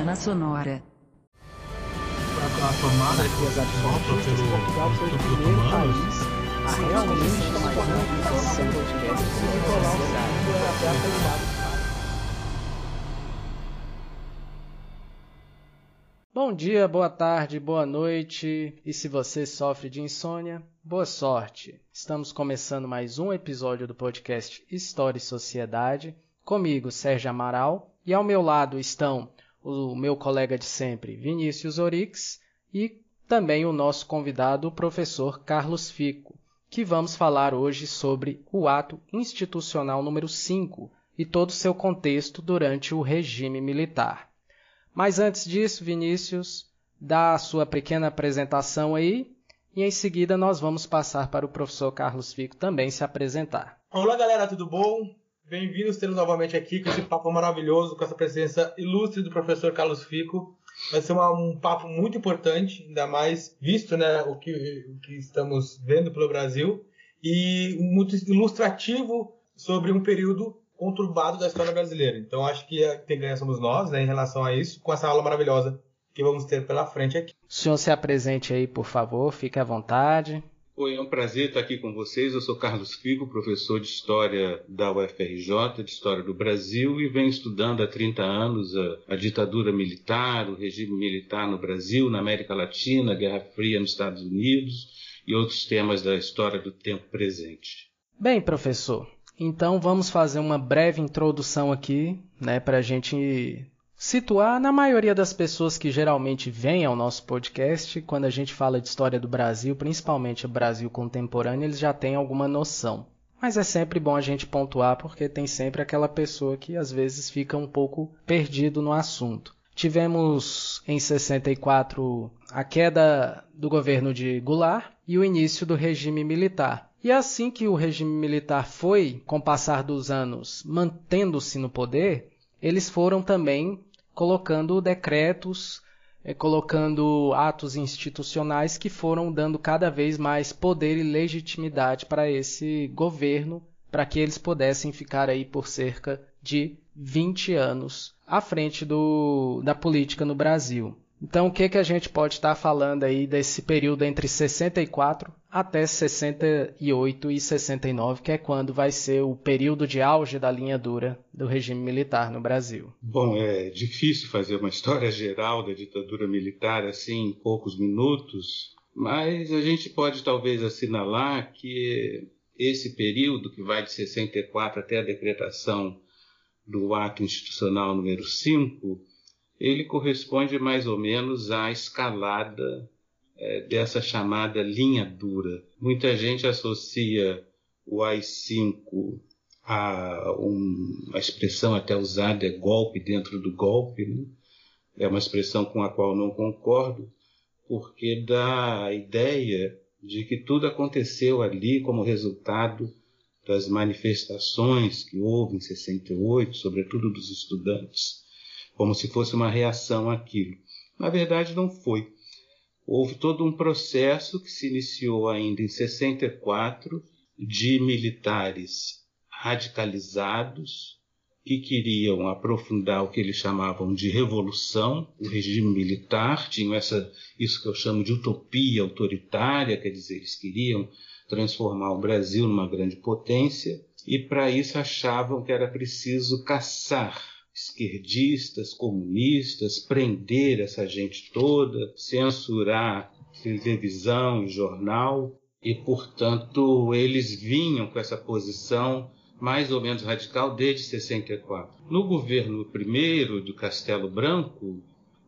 Semana Sonora. A tomada que Portugal foi o primeiro país a realmente símbolo até a qualidade. Bom dia, boa tarde, boa noite. E se você sofre de insônia, boa sorte. Estamos começando mais um episódio do podcast História e Sociedade. Comigo, Sérgio Amaral, e ao meu lado estão o meu colega de sempre, Vinícius Orix, e também o nosso convidado, o professor Carlos Fico, que vamos falar hoje sobre o ato institucional número 5 e todo o seu contexto durante o regime militar. Mas antes disso, Vinícius, dá a sua pequena apresentação aí e em seguida nós vamos passar para o professor Carlos Fico também se apresentar. Olá galera, tudo bom? Bem-vindos tendo novamente aqui com esse papo maravilhoso, com essa presença ilustre do professor Carlos Fico. Vai ser uma- um papo muito importante, ainda mais visto né, o, que, o que estamos vendo pelo Brasil, e muito ilustrativo sobre um período conturbado da história brasileira. Então acho que quem ganha somos nós né, em relação a isso, com essa aula maravilhosa que vamos ter pela frente aqui. O senhor se apresente aí, por favor, fique à vontade. Oi, é um prazer estar aqui com vocês. Eu sou Carlos Figo, professor de História da UFRJ, de História do Brasil, e venho estudando há 30 anos a, a ditadura militar, o regime militar no Brasil, na América Latina, a Guerra Fria nos Estados Unidos e outros temas da história do tempo presente. Bem, professor, então vamos fazer uma breve introdução aqui, né, para a gente situar na maioria das pessoas que geralmente vêm ao nosso podcast, quando a gente fala de história do Brasil, principalmente o Brasil contemporâneo, eles já têm alguma noção. Mas é sempre bom a gente pontuar porque tem sempre aquela pessoa que às vezes fica um pouco perdido no assunto. Tivemos em 64 a queda do governo de Goulart e o início do regime militar. E assim que o regime militar foi, com o passar dos anos, mantendo-se no poder, eles foram também colocando decretos, eh, colocando atos institucionais que foram dando cada vez mais poder e legitimidade para esse governo, para que eles pudessem ficar aí por cerca de 20 anos à frente do, da política no Brasil. Então, o que, que a gente pode estar falando aí desse período entre 64 até 68 e 69, que é quando vai ser o período de auge da linha dura do regime militar no Brasil? Bom, é difícil fazer uma história geral da ditadura militar assim em poucos minutos, mas a gente pode talvez assinalar que esse período, que vai de 64 até a decretação do ato institucional número 5, ele corresponde mais ou menos à escalada é, dessa chamada linha dura. Muita gente associa o AI-5 a um, expressão até usada é golpe dentro do golpe, né? é uma expressão com a qual não concordo, porque dá a ideia de que tudo aconteceu ali como resultado das manifestações que houve em 68, sobretudo dos estudantes, como se fosse uma reação àquilo. Na verdade, não foi. Houve todo um processo que se iniciou ainda em 64 de militares radicalizados que queriam aprofundar o que eles chamavam de revolução, o regime militar, tinham essa isso que eu chamo de utopia autoritária, quer dizer, eles queriam transformar o Brasil numa grande potência e para isso achavam que era preciso caçar esquerdistas, comunistas, prender essa gente toda, censurar televisão e jornal, e portanto eles vinham com essa posição mais ou menos radical desde 64. No governo primeiro do Castelo Branco,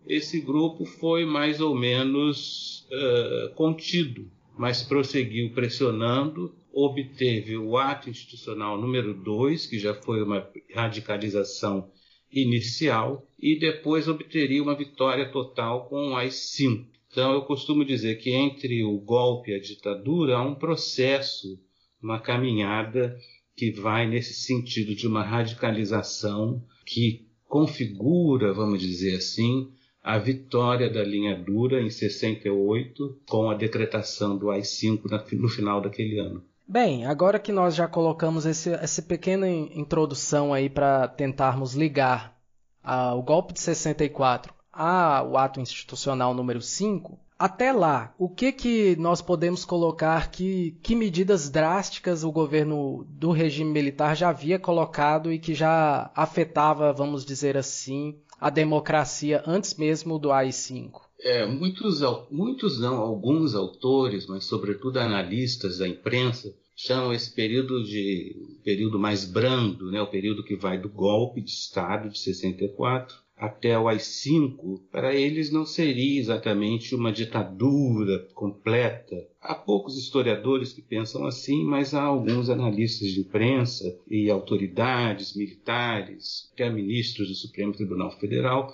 esse grupo foi mais ou menos uh, contido, mas prosseguiu pressionando, obteve o ato institucional número 2, que já foi uma radicalização inicial e depois obteria uma vitória total com as cinco. Então eu costumo dizer que entre o golpe e a ditadura há um processo, uma caminhada que vai nesse sentido de uma radicalização que configura, vamos dizer assim, a vitória da linha dura em 68 com a decretação do AI-5 no final daquele ano. Bem, agora que nós já colocamos esse, essa pequena introdução aí para tentarmos ligar a, o golpe de 64 ao ato institucional número 5, até lá, o que, que nós podemos colocar que, que medidas drásticas o governo do regime militar já havia colocado e que já afetava, vamos dizer assim, a democracia antes mesmo do AI-5? É, muitos, muitos não, alguns autores, mas sobretudo analistas da imprensa, chamam esse período de período mais brando, né, o período que vai do golpe de Estado de 64 até o AI-5, para eles não seria exatamente uma ditadura completa. Há poucos historiadores que pensam assim, mas há alguns analistas de imprensa e autoridades militares, até ministros do Supremo Tribunal Federal,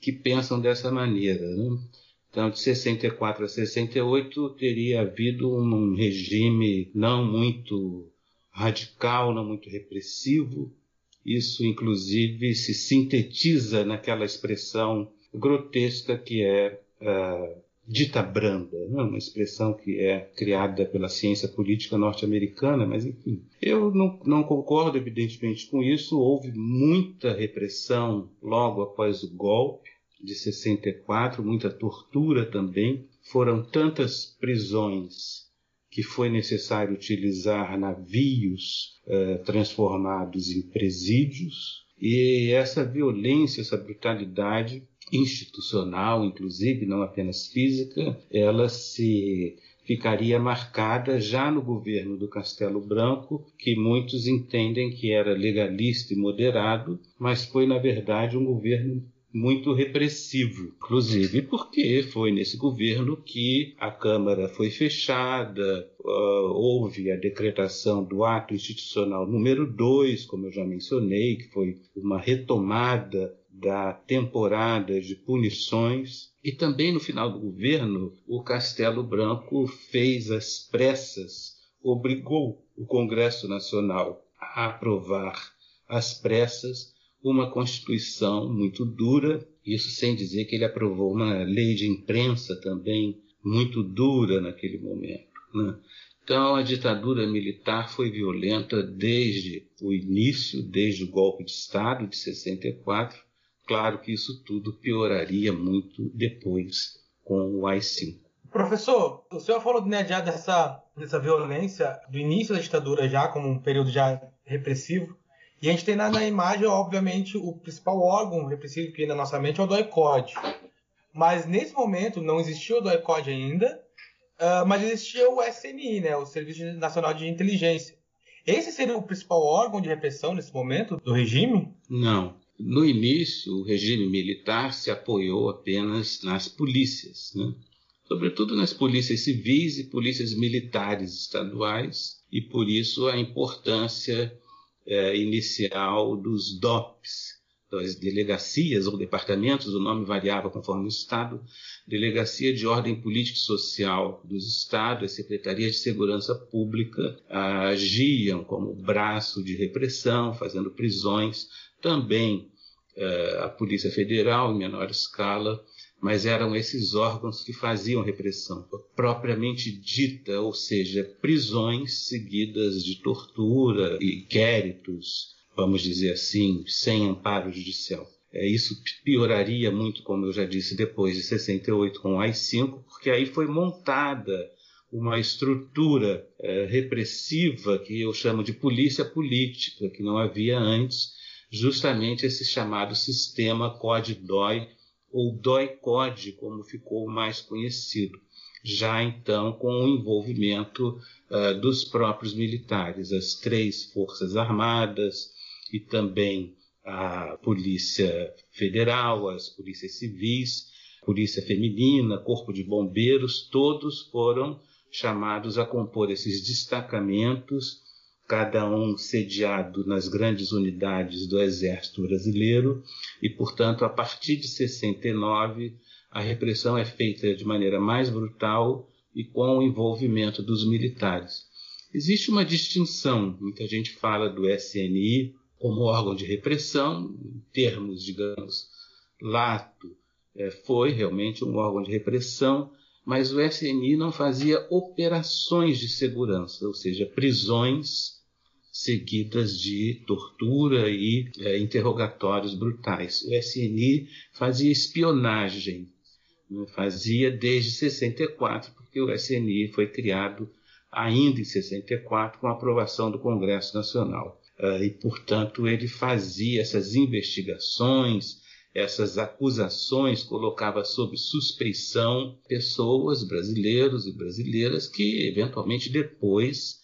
que pensam dessa maneira. Né? Então, de 64 a 68 teria havido um regime não muito radical, não muito repressivo, isso, inclusive, se sintetiza naquela expressão grotesca que é uh, dita branda, né? uma expressão que é criada pela ciência política norte-americana, mas enfim. Eu não, não, concordo, evidentemente, com isso. Houve muita repressão logo após o golpe de 64, muita tortura também. Foram tantas prisões que foi necessário utilizar navios eh, transformados em presídios, e essa violência, essa brutalidade institucional, inclusive, não apenas física, ela se ficaria marcada já no governo do Castelo Branco, que muitos entendem que era legalista e moderado, mas foi, na verdade, um governo muito repressivo, inclusive porque foi nesse governo que a Câmara foi fechada, houve a decretação do ato institucional número 2, como eu já mencionei, que foi uma retomada da temporada de punições. E também no final do governo, o Castelo Branco fez as pressas, obrigou o Congresso Nacional a aprovar às pressas uma Constituição muito dura, isso sem dizer que ele aprovou uma lei de imprensa também muito dura naquele momento. Né? Então, a ditadura militar foi violenta desde o início, desde o golpe de Estado de 64. Claro que isso tudo pioraria muito depois com o AI-5. Professor, o senhor falou né, já dessa, dessa violência do início da ditadura já como um período já repressivo. E a gente tem na, na imagem, obviamente, o principal órgão repressivo que na nossa mente é o DOI-CODE. Mas nesse momento não existia o DOI-CODE ainda, uh, mas existia o SNI, né, o Serviço Nacional de Inteligência. Esse seria o principal órgão de repressão nesse momento do regime? Não. No início, o regime militar se apoiou apenas nas polícias, né? sobretudo nas polícias civis e polícias militares estaduais, e por isso a importância é, inicial dos DOPs, das delegacias ou departamentos, o nome variava conforme o Estado, Delegacia de Ordem Política e Social dos Estados, as Secretarias de Segurança Pública agiam como braço de repressão, fazendo prisões, também é, a Polícia Federal, em menor escala, mas eram esses órgãos que faziam repressão propriamente dita, ou seja, prisões seguidas de tortura e inquéritos, vamos dizer assim, sem amparo judicial. É, isso pioraria muito, como eu já disse, depois de 68 com o AI-5, porque aí foi montada uma estrutura é, repressiva que eu chamo de polícia política, que não havia antes, justamente esse chamado sistema CODE-DOI, ou DOI-CODE, como ficou mais conhecido, já então com o envolvimento uh, dos próprios militares, as três Forças Armadas e também a Polícia Federal, as polícias civis, Polícia Feminina, Corpo de Bombeiros, todos foram chamados a compor esses destacamentos cada um sediado nas grandes unidades do Exército Brasileiro, e, portanto, a partir de 69, a repressão é feita de maneira mais brutal e com o envolvimento dos militares. Existe uma distinção, muita gente fala do SNI como órgão de repressão, em termos, digamos, lato, é, foi realmente um órgão de repressão, mas o SNI não fazia operações de segurança, ou seja, prisões seguidas de tortura e é, interrogatórios brutais. O SNI fazia espionagem, né? fazia desde 64, porque o SNI foi criado ainda em 64 com a aprovação do Congresso Nacional. Uh, e, portanto, ele fazia essas investigações, essas acusações, colocava sob suspeição pessoas, brasileiros e brasileiras, que eventualmente depois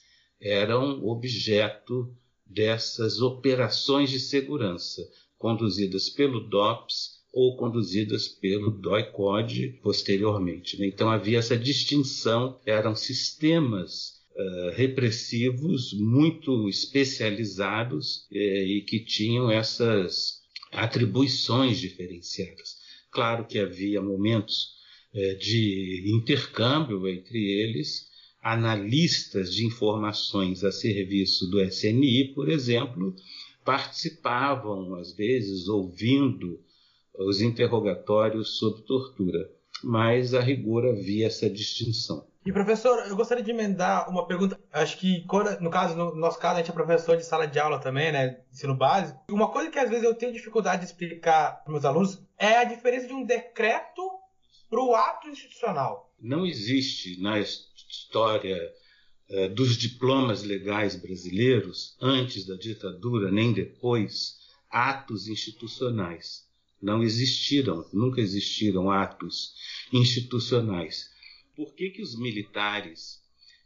eram objeto dessas operações de segurança conduzidas pelo DOPS ou conduzidas pelo DOI-CODE posteriormente. Né? Então havia essa distinção, eram sistemas uh, repressivos muito especializados uh, e que tinham essas atribuições diferenciadas. Claro que havia momentos uh, de intercâmbio entre eles, analistas de informações a serviço do SNI, por exemplo, participavam, às vezes, ouvindo os interrogatórios sob tortura. Mas, a rigor, havia essa distinção. E, professor, eu gostaria de emendar uma pergunta. Acho que, no caso, no nosso caso, a gente é professor de sala de aula também, né? Ensino básico. Uma coisa que às vezes eu tenho dificuldade de explicar para meus alunos é a diferença de um decreto para o ato institucional. Não existe na história eh, dos diplomas legais brasileiros, antes da ditadura nem depois, atos institucionais. Não existiram, nunca existiram atos institucionais. Por que, que os militares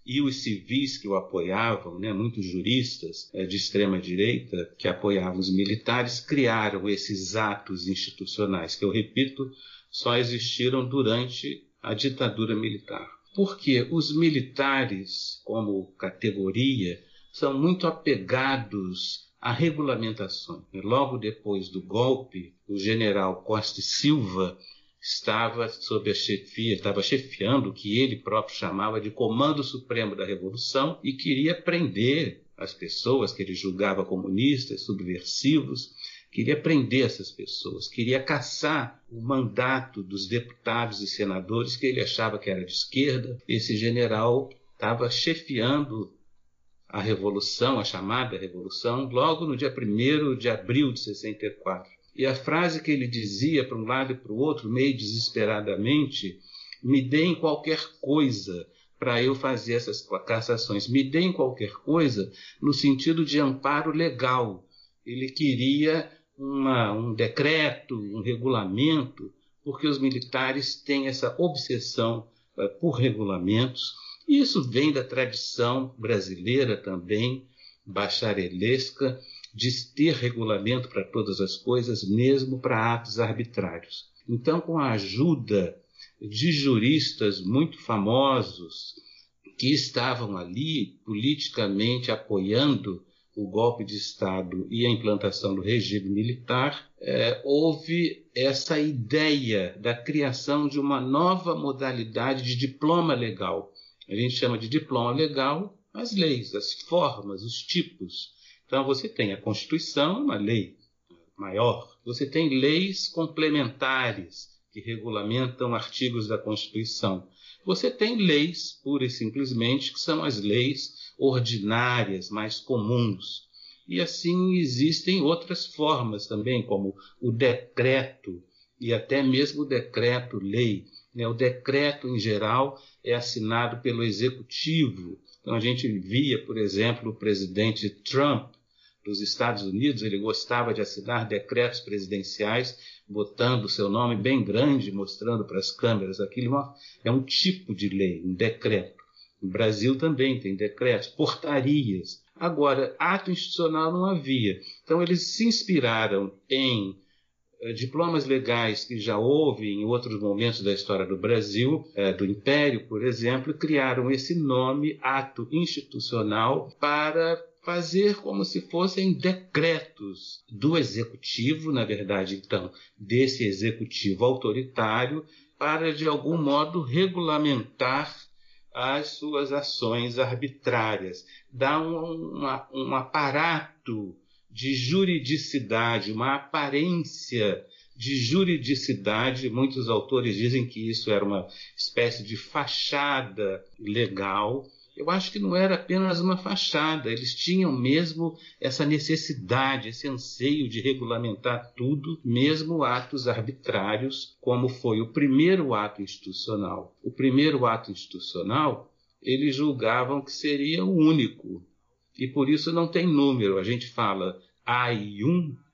e os civis que o apoiavam, né, muitos juristas é, de extrema direita que apoiavam os militares, criaram esses atos institucionais, que eu repito, só existiram durante a ditadura militar. Porque os militares, como categoria, são muito apegados a regulamentações. Logo depois do golpe, o general Costa Silva estava sob a chefia, estava chefiando o que ele próprio chamava de Comando Supremo da Revolução e queria prender as pessoas que ele julgava comunistas, subversivos, queria prender essas pessoas, queria caçar o mandato dos deputados e senadores que ele achava que era de esquerda. Esse general estava chefiando a Revolução, a chamada Revolução, logo no dia 1 de abril de 64. E a frase que ele dizia para um lado e para o outro, meio desesperadamente, me deem qualquer coisa para eu fazer essas cassações, me deem qualquer coisa no sentido de amparo legal. Ele queria uma, um decreto, um regulamento, porque os militares têm essa obsessão uh, por regulamentos isso vem da tradição brasileira também, bacharelesca, de ter regulamento para todas as coisas, mesmo para atos arbitrários. Então, com a ajuda de juristas muito famosos que estavam ali politicamente apoiando o golpe de Estado e a implantação do regime militar, é, houve essa ideia da criação de uma nova modalidade de diploma legal, a gente chama de diploma legal as leis, as formas, os tipos. Então você tem a Constituição, uma lei maior. Você tem leis complementares que regulamentam artigos da Constituição. Você tem leis, pura e simplesmente, que são as leis ordinárias, mais comuns. E assim existem outras formas também, como o decreto e até mesmo o decreto-lei. Né? O decreto, em geral, é assinado pelo executivo. Então a gente via, por exemplo, o presidente Trump dos Estados Unidos, ele gostava de assinar decretos presidenciais, botando o seu nome bem grande, mostrando para as câmeras. Aquilo é um tipo de lei, um decreto. No Brasil também tem decretos, portarias. Agora, ato institucional não havia. Então, eles se inspiraram em eh, diplomas legais que já houve em outros momentos da história do Brasil, eh, do Império, por exemplo, criaram esse nome, ato institucional, para fazer como se fossem decretos do executivo, na verdade, então, desse executivo autoritário, para de algum modo regulamentar as suas ações arbitrárias, um, uma, um aparato de juridicidade, uma aparência de juridicidade. Muitos autores dizem que isso era uma espécie de fachada legal eu acho que não era apenas uma fachada, eles tinham mesmo essa necessidade, esse anseio de regulamentar tudo, mesmo atos arbitrários, como foi o primeiro ato institucional. O primeiro ato institucional, eles julgavam que seria o único, e por isso não tem número. A gente fala AI1, eh,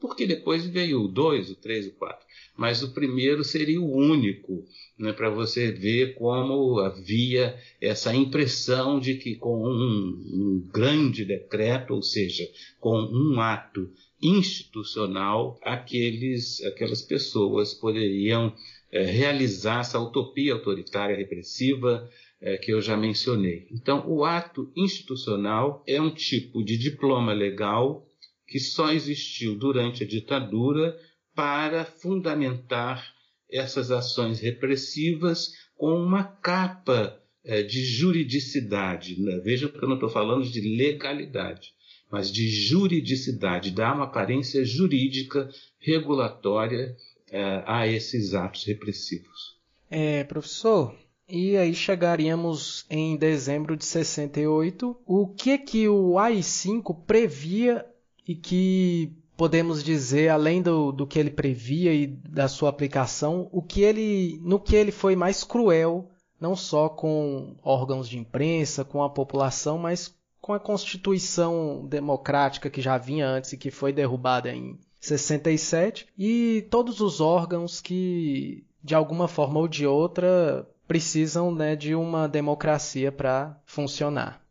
porque depois veio o 2, o 3, o 4. Mas o primeiro seria o único né, para você ver como havia essa impressão de que com um, um grande decreto, ou seja, com um ato institucional, aqueles, aquelas pessoas poderiam é, realizar essa utopia autoritária repressiva é, que eu já mencionei. Então, o ato institucional é um tipo de diploma legal que só existiu durante a ditadura para fundamentar essas ações repressivas com uma capa é, de juridicidade. Né? Veja que eu não estou falando de legalidade, mas de juridicidade, dá uma aparência jurídica regulatória é, a esses atos repressivos. É, professor, e aí chegaríamos em dezembro de 68. O que que o AI-5 previa e que podemos dizer, além do, do que ele previa e da sua aplicação, o que ele, no que ele foi mais cruel, não só com órgãos de imprensa, com a população, mas com a Constituição democrática que já vinha antes e que foi derrubada em 67, e todos os órgãos que, de alguma forma ou de outra, precisam né, de uma democracia para funcionar.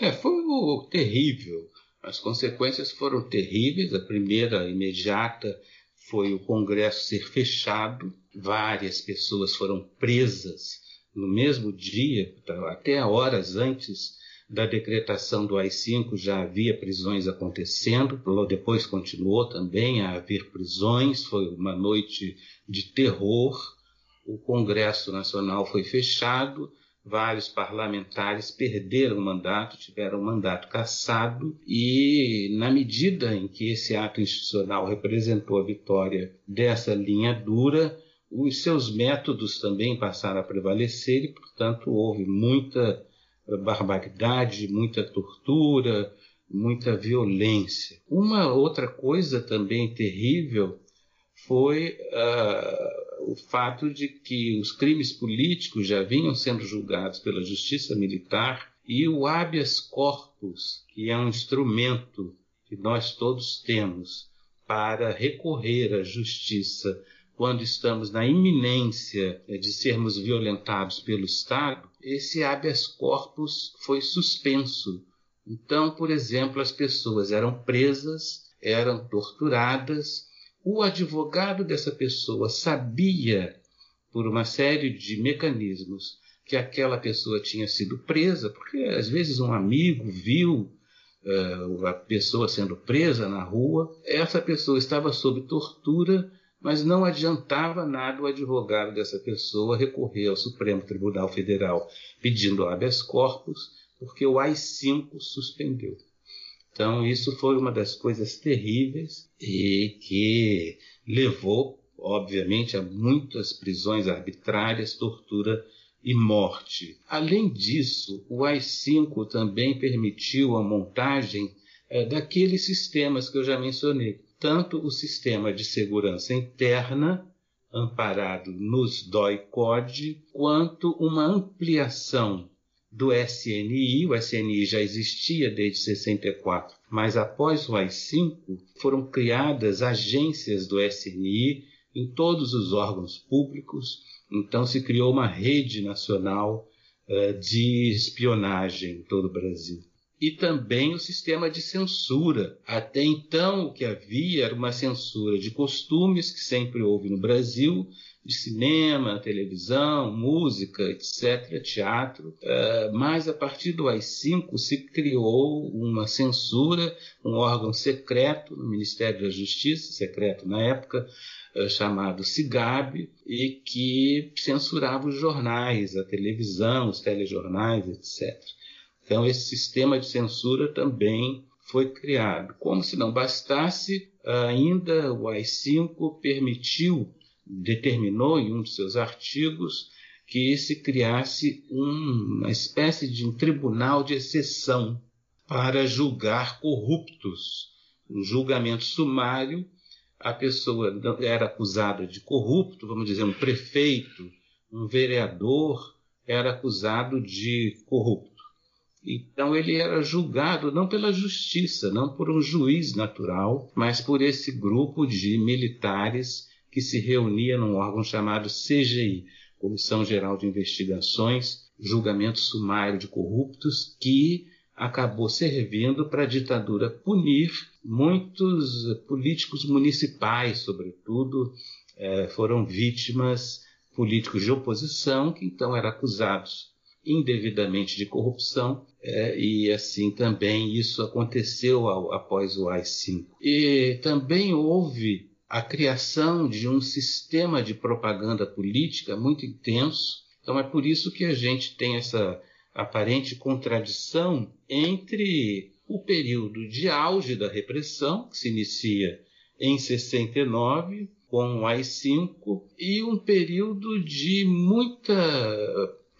É, foi terrível as consequências foram terríveis. A primeira, imediata, foi o Congresso ser fechado, várias pessoas foram presas no mesmo dia, até horas antes da decretação do AI-5 já havia prisões acontecendo, depois continuou também a haver prisões, foi uma noite de terror. O Congresso Nacional foi fechado, vários parlamentares perderam o mandato, tiveram o mandato cassado, e na medida em que esse ato institucional representou a vitória dessa linha dura, os seus métodos também passaram a prevalecer e, portanto, houve muita barbaridade, muita tortura, muita violência. Uma outra coisa também terrível foi uh, o fato de que os crimes políticos já vinham sendo julgados pela justiça militar e o habeas corpus, que é um instrumento que nós todos temos para recorrer à justiça quando estamos na iminência de sermos violentados pelo Estado, esse habeas corpus foi suspenso. Então, por exemplo, as pessoas eram presas, eram torturadas, o advogado dessa pessoa sabia, por uma série de mecanismos, que aquela pessoa tinha sido presa, porque às vezes um amigo viu uh, a pessoa sendo presa na rua, essa pessoa estava sob tortura, mas não adiantava nada o advogado dessa pessoa recorrer ao Supremo Tribunal Federal pedindo habeas corpus, porque o AI-5 suspendeu. Então, isso foi uma das coisas terríveis e que levou, obviamente, a muitas prisões arbitrárias, tortura e morte. Além disso, o AI-5 também permitiu a montagem é, daqueles sistemas que eu já mencionei, tanto o sistema de segurança interna, amparado nos DOI-CODE, quanto uma ampliação do SNI, o SNI já existia desde 64, mas após o AI-5 foram criadas agências do SNI em todos os órgãos públicos, então se criou uma rede nacional uh, de espionagem em todo o Brasil. E também o sistema de censura. Até então, o que havia era uma censura de costumes que sempre houve no Brasil, de cinema, televisão, música, etc., teatro, uh, mas a partir do AI-5 se criou uma censura, um órgão secreto no Ministério da Justiça, secreto na época, uh, chamado CIGAB, e que censurava os jornais, a televisão, os telejornais, etc. Então, esse sistema de censura também foi criado. Como se não bastasse, ainda o AI-5 permitiu determinou em um de seus artigos que se criasse uma espécie de um tribunal de exceção para julgar corruptos. Um julgamento sumário, a pessoa era acusada de corrupto, vamos dizer, um prefeito, um vereador era acusado de corrupto. Então ele era julgado não pela justiça, não por um juiz natural, mas por esse grupo de militares que se reunia num órgão chamado CGI, Comissão Geral de Investigações, Julgamento Sumário de Corruptos, que acabou servindo para a ditadura punir muitos políticos municipais, sobretudo, eh, foram vítimas políticos de oposição que então eram acusados indevidamente de corrupção é, e assim também isso aconteceu ao, após o AI-5. E também houve a criação de um sistema de propaganda política muito intenso. Então é por isso que a gente tem essa aparente contradição entre o período de auge da repressão, que se inicia em 69, com o AI-5, e um período de muita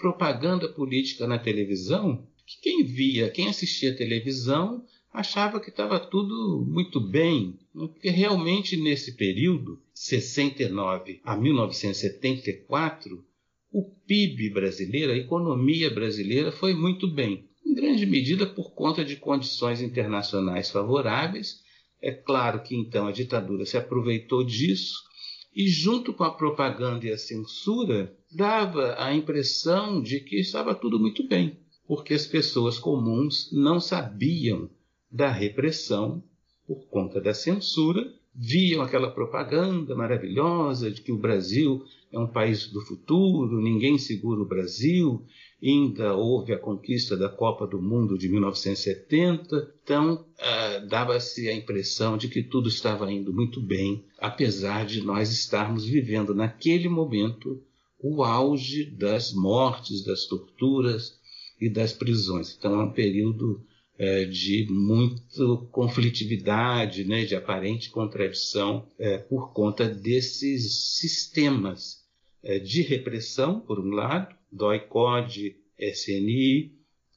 propaganda política na televisão, que quem via, quem assistia televisão, achava que estava tudo muito bem, porque realmente nesse período, 69 a 1974, o PIB brasileiro, a economia brasileira foi muito bem, em grande medida por conta de condições internacionais favoráveis. É claro que então a ditadura se aproveitou disso e, junto com a propaganda e a censura, dava a impressão de que estava tudo muito bem, porque as pessoas comuns não sabiam da repressão por conta da censura, viam aquela propaganda maravilhosa de que o Brasil é um país do futuro, ninguém segura o Brasil, ainda houve a conquista da Copa do Mundo de 1970, então ah, dava-se a impressão de que tudo estava indo muito bem, apesar de nós estarmos vivendo naquele momento o auge das mortes, das torturas e das prisões. Então é um período é, de muita conflitividade, né, de aparente contradição é, por conta desses sistemas de repressão, por um lado, DOI-CODE, SNI,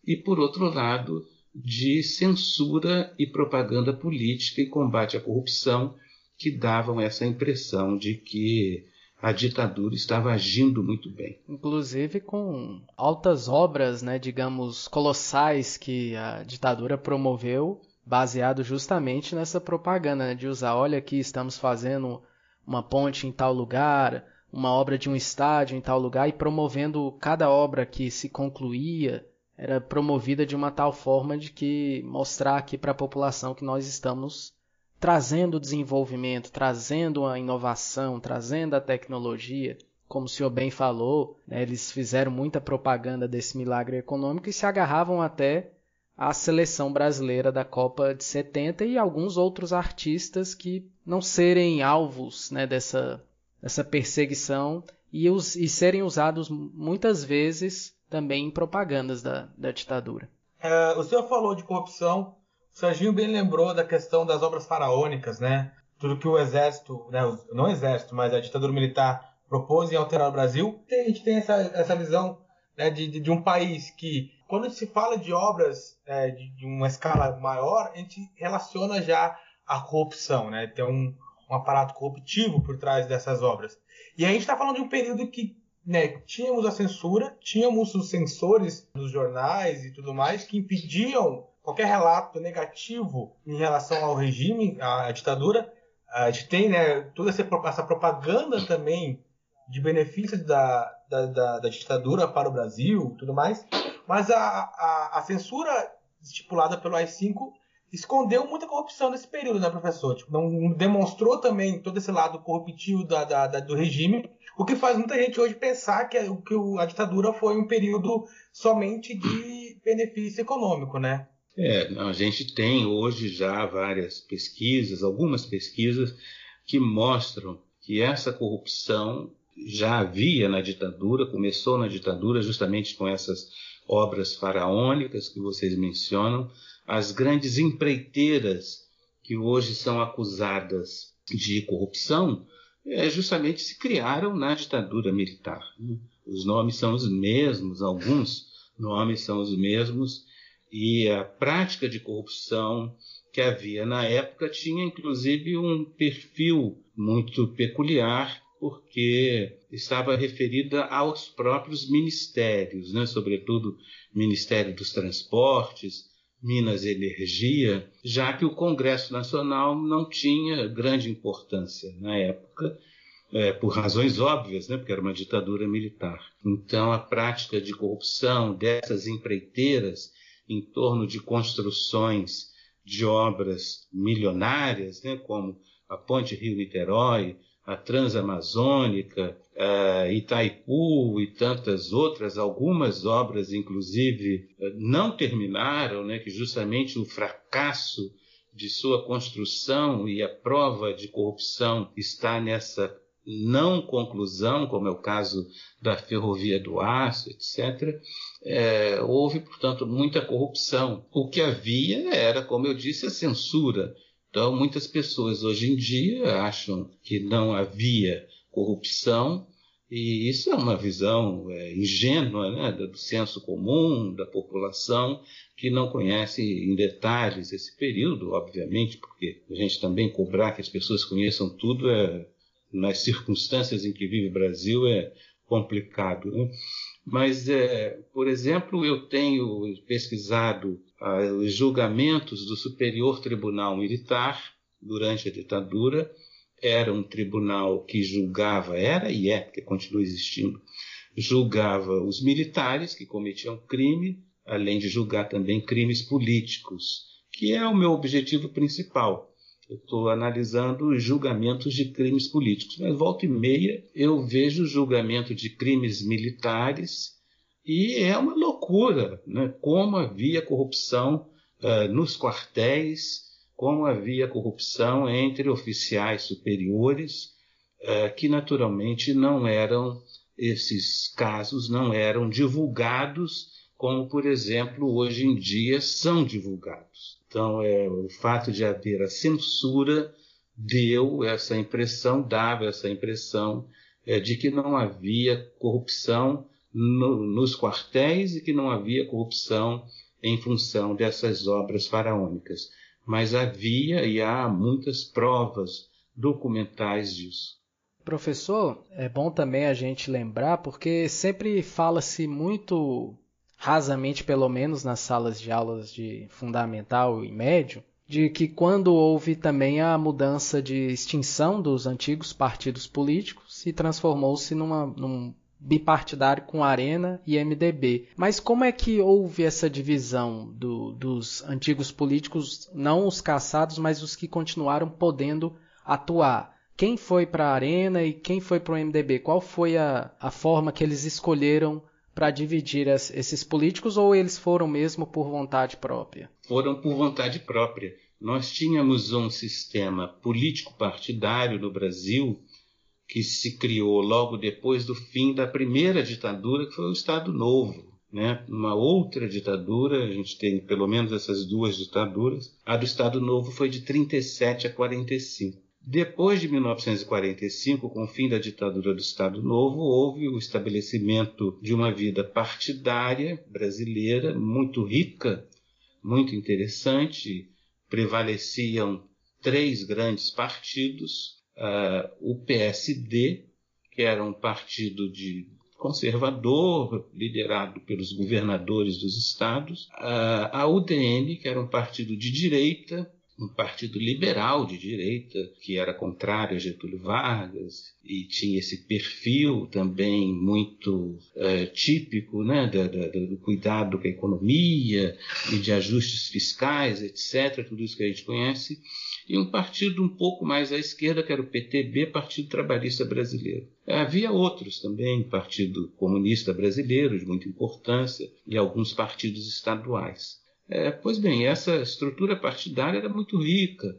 e por outro lado, de censura e propaganda política e combate à corrupção, que davam essa impressão de que a ditadura estava agindo muito bem. Inclusive com altas obras, né, digamos, colossais que a ditadura promoveu, baseado justamente nessa propaganda, né, de usar, olha aqui, estamos fazendo uma ponte em tal lugar, uma obra de um estádio em tal lugar, e promovendo cada obra que se concluía, era promovida de uma tal forma de que mostrar aqui para a população que nós estamos trazendo desenvolvimento, trazendo a inovação, trazendo a tecnologia. Como o senhor bem falou, né, eles fizeram muita propaganda desse milagre econômico e se agarravam até à seleção brasileira da Copa de 70 e alguns outros artistas que não serem alvos né, dessa, dessa perseguição e, os, e serem usados muitas vezes também em propagandas da, da ditadura. É, o senhor falou de corrupção, o Serginho bem lembrou da questão das obras faraônicas, né? Tudo que o exército, né, não o exército, mas a ditadura militar propôs em alterar o Brasil. A gente tem essa, essa visão né, de, de, um país que, quando se fala de obras é, de, de, uma escala maior, a gente relaciona já a corrupção, né? Tem um, um aparato corruptivo por trás dessas obras. E a gente está falando de um período que né, tínhamos a censura, tínhamos os censores dos jornais e tudo mais que impediam qualquer relato negativo em relação ao regime, à ditadura. A gente tem né, toda essa propaganda também de benefícios da, da, da, da ditadura para o Brasil tudo mais. Mas a, a, a, censura estipulada pelo AI-5 escondeu muita corrupção nesse período, né, professor? Tipo, não demonstrou também todo esse lado corruptivo da, da, da, do regime, o que faz muita gente hoje pensar que, a, que a ditadura foi um período somente de benefício econômico, né? É, a gente tem hoje já várias pesquisas, algumas pesquisas, que mostram que essa corrupção já havia na ditadura, começou na ditadura justamente com essas obras faraônicas que vocês mencionam, as grandes empreiteiras que hoje são acusadas de corrupção, é, justamente se criaram na ditadura militar. Né? os nomes são os mesmos, alguns nomes são os mesmos, e a prática de corrupção que havia na época tinha inclusive um perfil muito peculiar, porque estava referida aos próprios ministérios, né? sobretudo Ministério dos Transportes, Minas Energia, já que o Congresso Nacional não tinha grande importância na época, é, por razões óbvias, né, porque era uma ditadura militar. Então, a prática de corrupção dessas empreiteiras em torno de construções de obras milionárias, né, como a Ponte Rio-Niterói, a Transamazônica, a Itaipu e tantas outras, algumas obras, inclusive, não terminaram, né, que justamente o fracasso de sua construção e a prova de corrupção está nessa não conclusão, como é o caso da Ferrovia do Aço, etc., é, houve, portanto, muita corrupção. O que havia era, como eu disse, a censura então, muitas pessoas hoje em dia acham que não havia corrupção, e isso é uma visão é, ingênua né, do senso comum da população que não conhece em detalhes esse período, obviamente, porque a gente também cobrar que as pessoas conheçam tudo é, nas circunstâncias em que vive o Brasil é complicado. Né? Mas, é, por exemplo, eu tenho pesquisado ah, os julgamentos do Superior Tribunal Militar durante a ditadura. Era um tribunal que julgava, era e é, porque continua existindo, julgava os militares que cometiam crime, além de julgar também crimes políticos, que é o meu objetivo principal. Eu estou analisando os julgamentos de crimes políticos, mas volta e meia eu vejo julgamento de crimes militares e é uma loucura né? como havia corrupção uh, nos quartéis, como havia corrupção entre oficiais superiores, uh, que naturalmente não eram, esses casos não eram divulgados, como, por exemplo, hoje em dia são divulgados. Então, é, o fato de haver a censura deu essa impressão, dava essa impressão é, de que não havia corrupção no, nos quartéis e que não havia corrupção em função dessas obras faraônicas. Mas havia e há muitas provas documentais disso. Professor, é bom também a gente lembrar, porque sempre fala-se muito rasamente, pelo menos nas salas de aulas de fundamental e médio, de que quando houve também a mudança de extinção dos antigos partidos políticos, se transformou-se num bipartidário com Arena e MDB. Mas como é que houve essa divisão do, dos antigos políticos, não os caçados, mas os que continuaram podendo atuar? Quem foi para a Arena e quem foi para o MDB? Qual foi a, a forma que eles escolheram para dividir as, esses políticos ou eles foram mesmo por vontade própria? Foram por vontade própria. Nós tínhamos um sistema político partidário no Brasil que se criou logo depois do fim da primeira ditadura, que foi o Estado Novo. Né? Uma outra ditadura, a gente tem pelo menos essas duas ditaduras. A do Estado Novo foi de 37 a 45. Depois de 1945, com o fim da ditadura do Estado Novo, houve o estabelecimento de uma vida partidária brasileira muito rica, muito interessante. Prevaleciam três grandes partidos: uh, o PSD, que era um partido de conservador, liderado pelos governadores dos estados, uh, a UDN, que era um partido de direita, um partido liberal de direita, que era contrário a Getúlio Vargas e tinha esse perfil também muito uh, típico né, do cuidado com a economia e de ajustes fiscais, etc., tudo isso que a gente conhece e um partido um pouco mais à esquerda, que era o PTB, Partido Trabalhista Brasileiro. Havia outros também, Partido Comunista Brasileiro, de muita importância, e alguns partidos estaduais. É, pois bem, essa estrutura partidária era muito rica.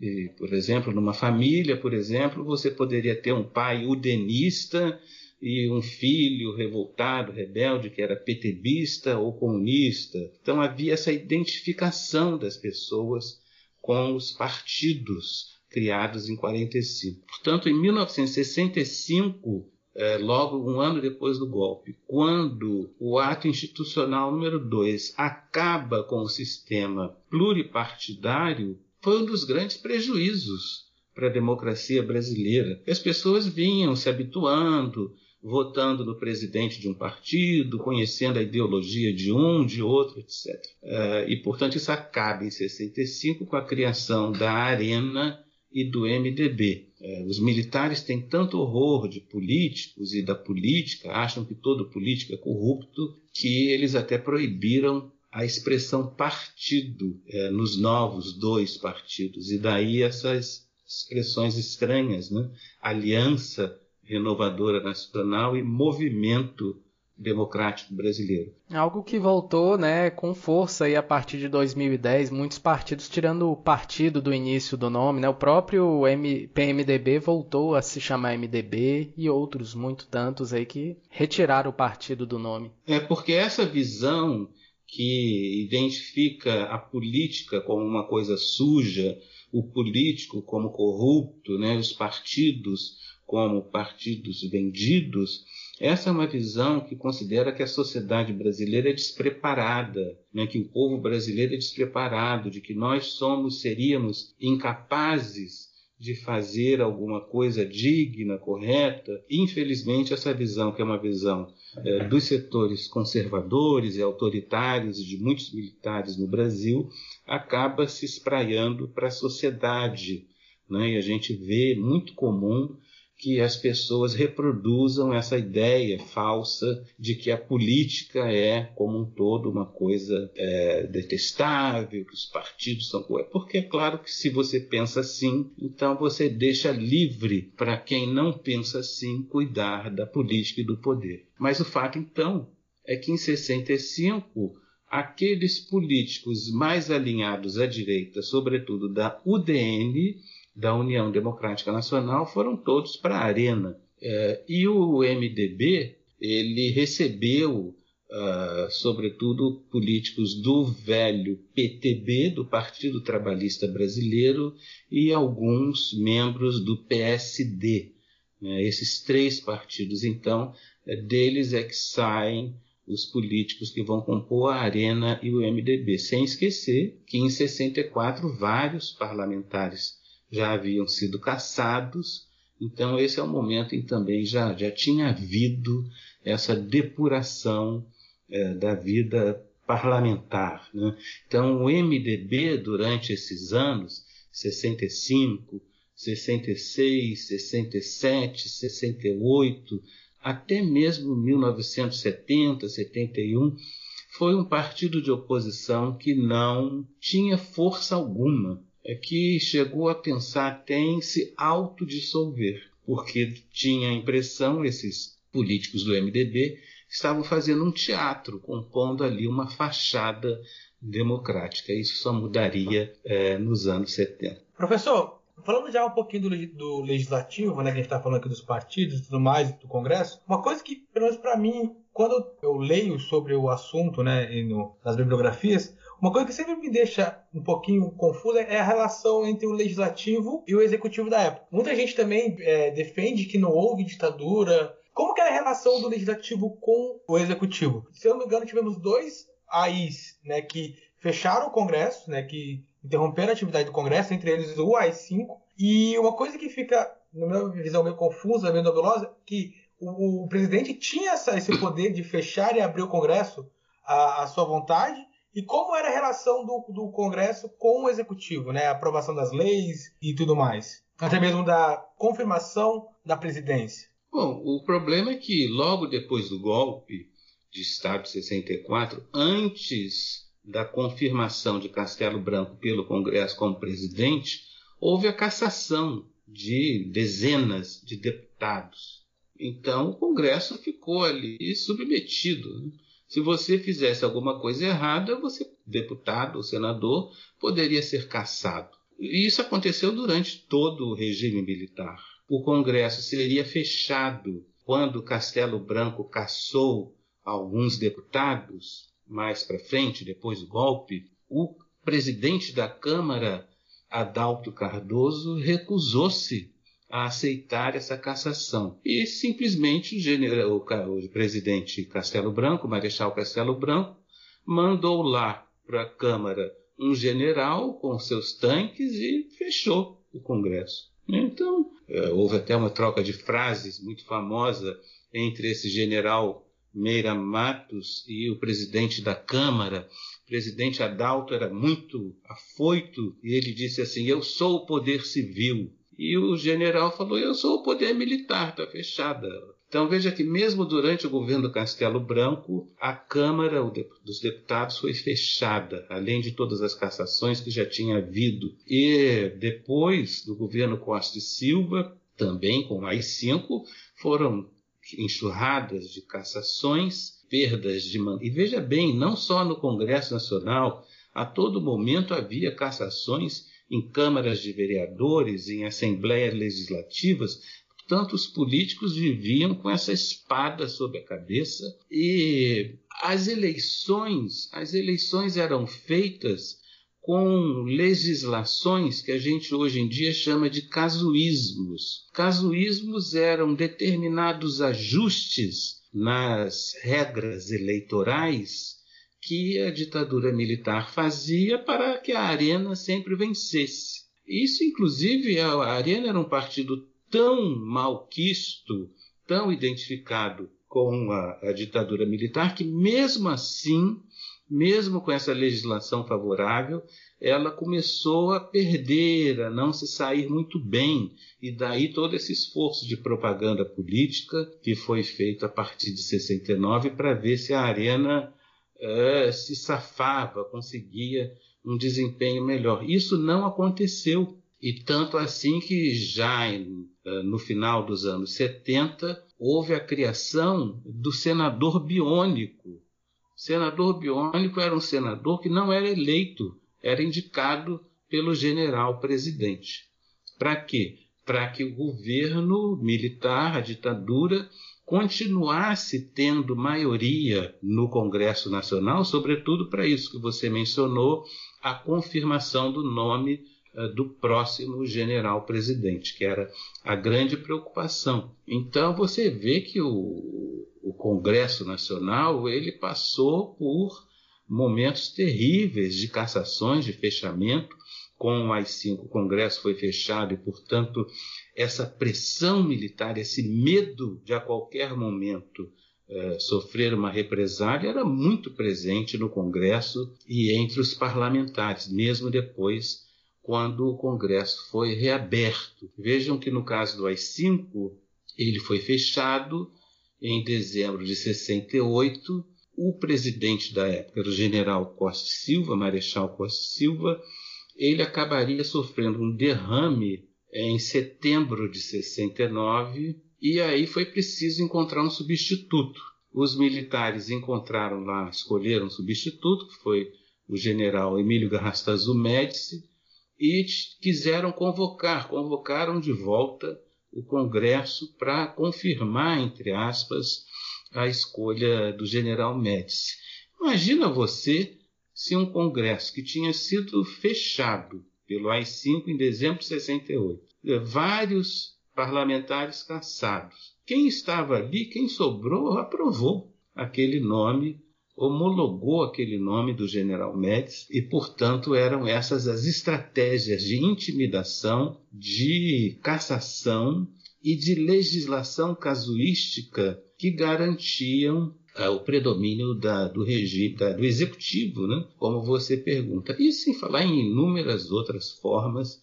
E, por exemplo, numa família, por exemplo, você poderia ter um pai udenista e um filho revoltado, rebelde, que era petebista ou comunista. Então havia essa identificação das pessoas com os partidos criados em 45. Portanto, em 1965, é, logo um ano depois do golpe, quando o ato institucional número 2 acaba com o sistema pluripartidário, foi um dos grandes prejuízos para a democracia brasileira. As pessoas vinham se habituando, votando no presidente de um partido, conhecendo a ideologia de um, de outro, etc. Uh, e, portanto, isso acaba em 65 com a criação da Arena e do MDB. Uh, os militares têm tanto horror de políticos e da política, acham que todo político é corrupto, que eles até proibiram a expressão partido uh, nos novos dois partidos. E daí essas expressões estranhas, né? Aliança Renovadora Nacional e Movimento Democrático Brasileiro. Algo que voltou né, com força aí a partir de 2010, muitos partidos tirando o partido do início do nome, né, o próprio M PMDB voltou a se chamar MDB e outros, muito tantos aí que retiraram o partido do nome. É porque essa visão que identifica a política como uma coisa suja, o político como corrupto, né, os partidos como partidos vendidos, essa é uma visão que considera que a sociedade brasileira é despreparada, né? que o povo brasileiro é despreparado, de que nós somos, seríamos incapazes de fazer alguma coisa digna, correta. Infelizmente, essa visão, que é uma visão é, dos setores conservadores e autoritários e de muitos militares no Brasil, acaba se espraiando para a sociedade. Né? E a gente vê muito comum que as pessoas reproduzam essa ideia falsa de que a política é, como um todo, uma coisa é, detestável, que os partidos são. Porque é claro que se você pensa assim, então você deixa livre para quem não pensa assim cuidar da política e do poder. Mas o fato, então, é que em 65 aqueles políticos mais alinhados à direita, sobretudo da UDN, da União Democrática Nacional foram todos para a arena. É, e o MDB ele recebeu, uh, sobretudo, políticos do velho PTB, do Partido Trabalhista Brasileiro, e alguns membros do PSD. Né? Esses três partidos, então, é, deles é que saem os políticos que vão compor a Arena e o MDB, sem esquecer que em 64 vários parlamentares já haviam sido caçados. Então, esse é o momento em que também já, já tinha havido essa depuração é, da vida parlamentar. Né? Então, o MDB, durante esses anos, 65, 66, 67, 68, até mesmo 1970, 71, foi um partido de oposição que não tinha força alguma é que chegou a pensar até em se autodissolver, porque tinha a impressão, esses políticos do MDB, estavam fazendo um teatro, compondo ali uma fachada democrática. Isso só mudaria é, nos anos 70. Professor, falando já um pouquinho do, do legislativo, né, que a gente está falando aqui dos partidos e tudo mais, do Congresso, uma coisa que, pelo menos para mim, quando eu leio sobre o assunto né, no, nas bibliografias, uma coisa que sempre me deixa um pouquinho confusa é a relação entre o legislativo e o executivo da época. Muita gente também é, defende que não houve ditadura. Como que era a relação do legislativo com o executivo? Se eu não me engano, tivemos dois AIs né, que fecharam o Congresso, né, que interromperam a atividade do Congresso, entre eles o AI-5. E uma coisa que fica, na minha visão, meio confusa, meio nebulosa, que o, o presidente tinha essa, esse poder de fechar e abrir o Congresso à, à sua vontade, e como era a relação do, do Congresso com o Executivo, né? A aprovação das leis e tudo mais. Até mesmo da confirmação da presidência. Bom, o problema é que logo depois do golpe de Estado de 64, antes da confirmação de Castelo Branco pelo Congresso como presidente, houve a cassação de dezenas de deputados. Então o Congresso ficou ali submetido. Né? Se você fizesse alguma coisa errada, você, deputado ou senador, poderia ser caçado. E isso aconteceu durante todo o regime militar. O Congresso seria fechado quando Castelo Branco caçou alguns deputados, mais para frente, depois do golpe. O presidente da Câmara, Adalto Cardoso, recusou-se a aceitar essa cassação. E simplesmente o, general, o, o presidente Castelo Branco, Marechal Castelo Branco, mandou lá para a Câmara um general com seus tanques e fechou o Congresso. Então, é, houve até uma troca de frases muito famosa entre esse general Meira Matos e o presidente da Câmara. O presidente Adalto era muito afoito e ele disse assim: Eu sou o poder civil. E o general falou: Eu sou o poder militar, está fechada. Então veja que mesmo durante o governo Castelo Branco, a Câmara dos Deputados foi fechada, além de todas as cassações que já tinha havido. E depois do governo Costa e Silva, também com mais cinco, foram enxurradas de cassações, perdas de mandato. E veja bem, não só no Congresso Nacional, a todo momento havia cassações em câmaras de vereadores, em assembleias legislativas, Portanto, os políticos viviam com essa espada sobre a cabeça e as eleições, as eleições eram feitas com legislações que a gente hoje em dia chama de casuísmos. Casuísmos eram determinados ajustes nas regras eleitorais que a ditadura militar fazia para que a Arena sempre vencesse. Isso, inclusive, a Arena era um partido tão malquisto, tão identificado com a, a ditadura militar, que mesmo assim, mesmo com essa legislação favorável, ela começou a perder, a não se sair muito bem. E daí todo esse esforço de propaganda política que foi feito a partir de 69 para ver se a Arena é, se safava, conseguia um desempenho melhor. Isso não aconteceu. E tanto assim que já em, eh, no final dos anos 70 houve a criação do senador biônico. Senador biônico era um senador que não era eleito, era indicado pelo general presidente. Para quê? Para que o governo militar, a ditadura, continuasse tendo maioria no Congresso Nacional, sobretudo para isso que você mencionou, a confirmação do nome eh, do próximo general presidente, que era a grande preocupação. Então você vê que o Congresso Nacional ele passou por momentos terríveis de cassações, de fechamento. Com o AI-5 o Congresso foi fechado e, portanto, essa pressão militar, esse medo de a qualquer momento eh, sofrer uma represália era muito presente no Congresso e entre os parlamentares, mesmo depois quando o Congresso foi reaberto. Vejam que no caso do AI-5, ele foi fechado em dezembro de 68. O presidente da época o general Costa Silva, Marechal Costa Silva. Ele acabaria sofrendo um derrame em setembro de 69 e aí foi preciso encontrar um substituto. Os militares encontraram lá, escolheram um substituto, que foi o general Emílio Garrastazu Médici, e quiseram convocar, convocaram de volta o Congresso para confirmar, entre aspas, a escolha do general Médici. Imagina você se um Congresso que tinha sido fechado pelo AI-5 em dezembro de 68, vários parlamentares cassados. Quem estava ali, quem sobrou, aprovou aquele nome homologou aquele nome do general Médici e, portanto, eram essas as estratégias de intimidação, de cassação e de legislação casuística que garantiam uh, o predomínio da, do regime, da, do executivo, né? como você pergunta. E sem falar em inúmeras outras formas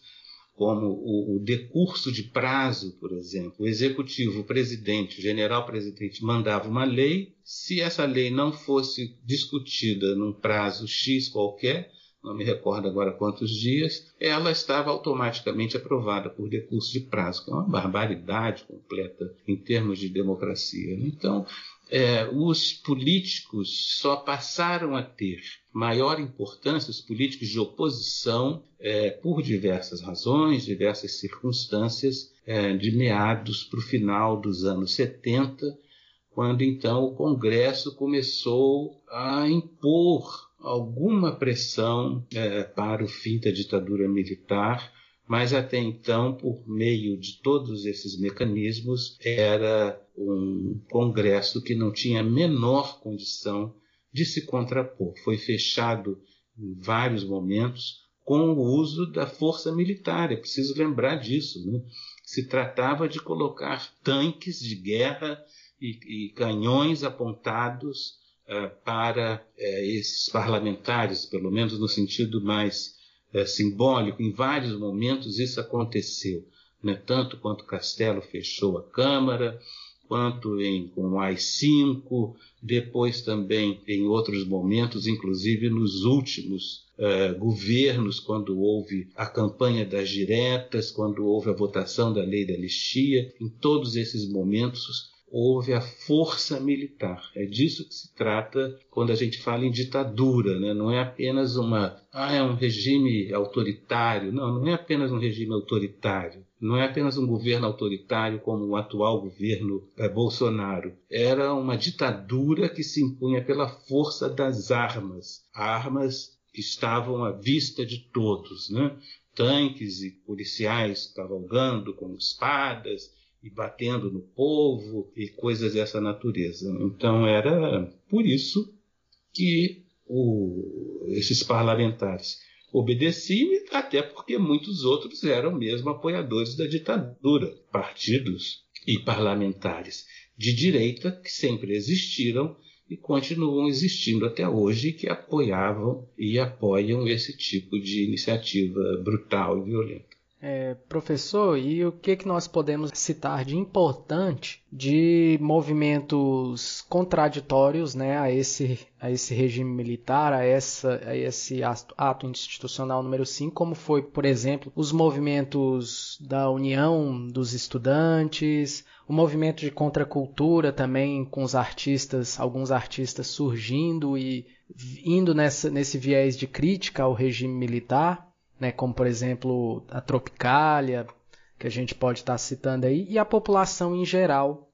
como o, o, decurso de prazo, por exemplo. O executivo, o presidente, o general-presidente mandava uma lei, se essa lei não fosse discutida num prazo X qualquer, não me recordo agora quantos dias, ela estava automaticamente aprovada por decurso de prazo, que é uma barbaridade completa em termos de democracia. Então, é, os políticos só passaram a ter maior importância, os políticos de oposição, é, por diversas razões, diversas circunstâncias, é, de meados para o final dos anos 70, quando então o Congresso começou a impor alguma pressão é, para o fim da ditadura militar mas até então, por meio de todos esses mecanismos, era um Congresso que não tinha a menor condição de se contrapor. Foi fechado em vários momentos com o uso da força militar. É preciso lembrar disso. Né? Se tratava de colocar tanques de guerra e, e canhões apontados uh, para uh, esses parlamentares, pelo menos no sentido mais uh, simbólico. Em vários momentos isso aconteceu, né? tanto quanto Castelo fechou a Câmara, quanto em, com o AI-5, depois também em outros momentos, inclusive nos últimos uh, governos, quando houve a campanha das diretas, quando houve a votação da lei da anistia, em todos esses momentos houve a força militar. É disso que se trata quando a gente fala em ditadura, né? não é apenas uma, ah, é um regime autoritário. Não, não é apenas um regime autoritário. Não é apenas um governo autoritário como o atual governo é, Bolsonaro. Era uma ditadura que se impunha pela força das armas. Armas que estavam à vista de todos, né? Tanques e policiais cavalgando com espadas, e batendo no povo e coisas dessa natureza. Então era por isso que o, esses parlamentares obedeciam, até porque muitos outros eram mesmo apoiadores da ditadura, partidos e parlamentares de direita que sempre existiram e continuam existindo até hoje, que apoiavam e apoiam esse tipo de iniciativa brutal e violenta. É, professor, e o que, que nós podemos citar de importante de movimentos contraditórios né, a, esse, a esse regime militar, a, essa, a esse ato institucional número 5, como foi, por exemplo, os movimentos da União dos Estudantes, o movimento de contracultura também, com os artistas, alguns artistas surgindo e indo nessa, nesse viés de crítica ao regime militar né, como por exemplo a Tropicália, que a gente pode estar citando aí, e a população em geral,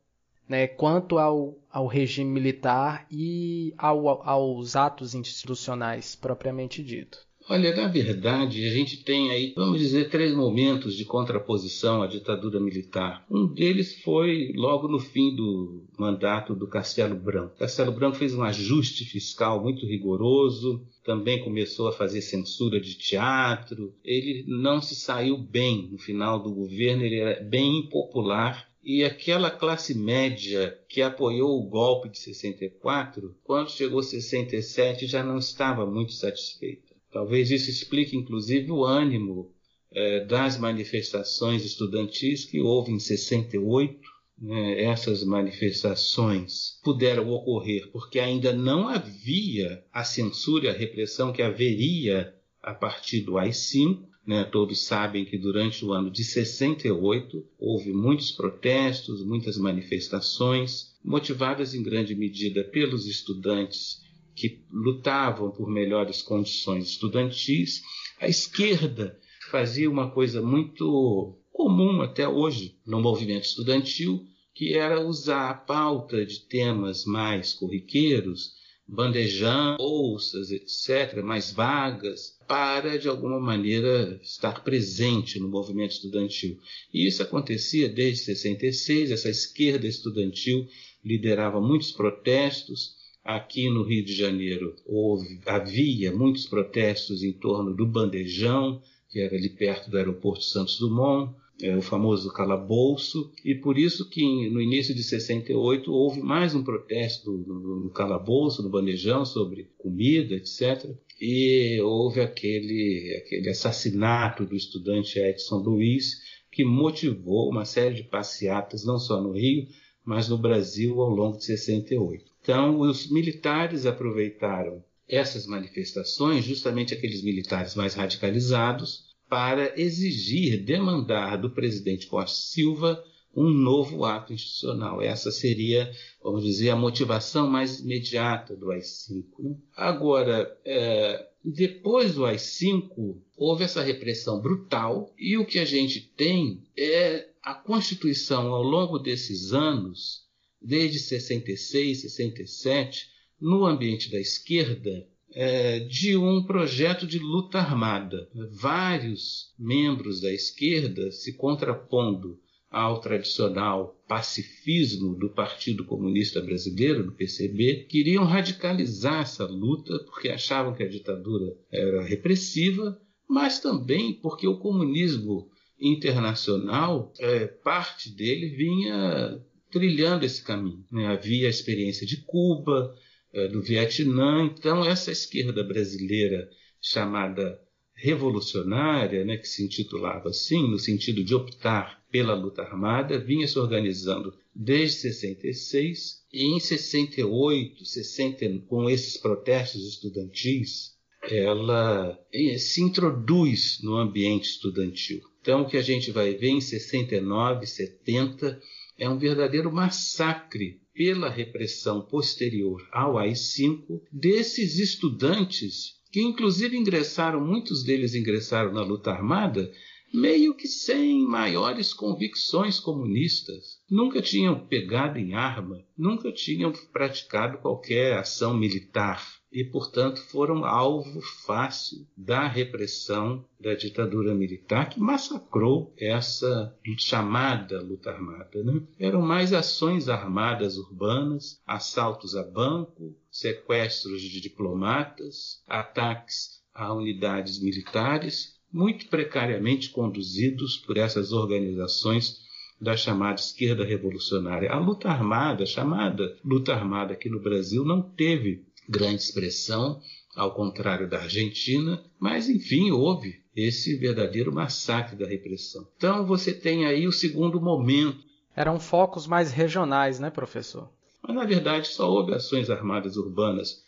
né, quanto ao, ao regime militar e ao, aos atos institucionais propriamente dito. Olha, na verdade, a gente tem aí, vamos dizer, três momentos de contraposição à ditadura militar. Um deles foi logo no fim do mandato do Castelo Branco. Castelo Branco fez um ajuste fiscal muito rigoroso, também começou a fazer censura de teatro. Ele não se saiu bem no final do governo, ele era bem impopular e aquela classe média que apoiou o golpe de 64, quando chegou 67 já não estava muito satisfeita. Talvez isso explique, inclusive, o ânimo é, das manifestações estudantis que houve em 68. Né, essas manifestações puderam ocorrer porque ainda não havia a censura e a repressão que haveria a partir do AI-5. Né, todos sabem que durante o ano de 68 houve muitos protestos, muitas manifestações, motivadas em grande medida pelos estudantes que lutavam por melhores condições estudantis, a esquerda fazia uma coisa muito comum até hoje no movimento estudantil, que era usar a pauta de temas mais corriqueiros, bandejão, bolsas, etc., mais vagas, para, de alguma maneira, estar presente no movimento estudantil. E isso acontecia desde 66, essa esquerda estudantil liderava muitos protestos, Aqui no Rio de Janeiro houve, havia muitos protestos em torno do bandejão, que era ali perto do aeroporto Santos Dumont, é, o famoso calabouço, e por isso que no início de 68 houve mais um protesto no, calabouço, no bandejão, sobre comida, etc. E houve aquele, aquele assassinato do estudante Edson Luiz, que motivou uma série de passeatas, não só no Rio, mas no Brasil ao longo de 68. Então, os militares aproveitaram essas manifestações, justamente aqueles militares mais radicalizados, para exigir, demandar do presidente Costa Silva um novo ato institucional. Essa seria, vamos dizer, a motivação mais imediata do AI-5. Né? Agora, é, depois do AI-5, houve essa repressão brutal e o que a gente tem é a Constituição, ao longo desses anos, desde 66, 67, no ambiente da esquerda, é, de um projeto de luta armada. Vários membros da esquerda se contrapondo ao tradicional pacifismo do Partido Comunista Brasileiro, do PCB, queriam radicalizar essa luta porque achavam que a ditadura era repressiva, mas também porque o comunismo internacional, é, parte dele vinha trilhando esse caminho. Né? Havia a experiência de Cuba, é, do Vietnã, então essa esquerda brasileira chamada revolucionária, né, que se intitulava assim, no sentido de optar pela luta armada, vinha se organizando desde 66 e em 68, 60, com esses protestos estudantis, ela eh, se introduz no ambiente estudantil. Então, o que a gente vai ver em 69, 70 é um verdadeiro massacre pela repressão posterior ao AI-5 desses estudantes que inclusive ingressaram, muitos deles ingressaram na luta armada, meio que sem maiores convicções comunistas. Nunca tinham pegado em arma, nunca tinham praticado qualquer ação militar e, portanto, foram alvo fácil da repressão da ditadura militar que massacrou essa chamada luta armada. Né? Eram mais ações armadas urbanas, assaltos a banco, sequestros de diplomatas, ataques a unidades militares, muito precariamente conduzidos por essas organizações da chamada esquerda revolucionária. A luta armada, chamada luta armada aqui no Brasil, não teve grande expressão, ao contrário da Argentina, mas enfim, houve esse verdadeiro massacre da repressão. Então você tem aí o segundo momento. Eram focos mais regionais, né, professor? Mas na verdade só houve ações armadas urbanas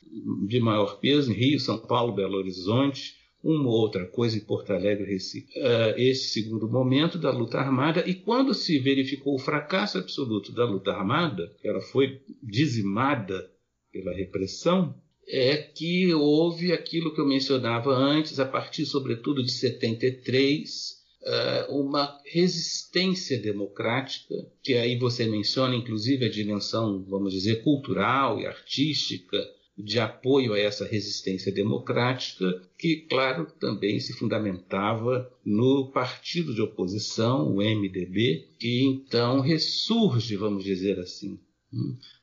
de maior peso em Rio, São Paulo, Belo Horizonte, uma ou outra coisa em Porto Alegre, Recife. Uh, esse segundo momento da luta armada, e quando se verificou o fracasso absoluto da luta armada, ela foi dizimada pela repressão, é que houve aquilo que eu mencionava antes, a partir, sobretudo, de 73, eh, uma resistência democrática, que aí você menciona, inclusive, a dimensão, vamos dizer, cultural e artística de apoio a essa resistência democrática, que, claro, também se fundamentava no partido de oposição, o MDB, que então ressurge, vamos dizer assim.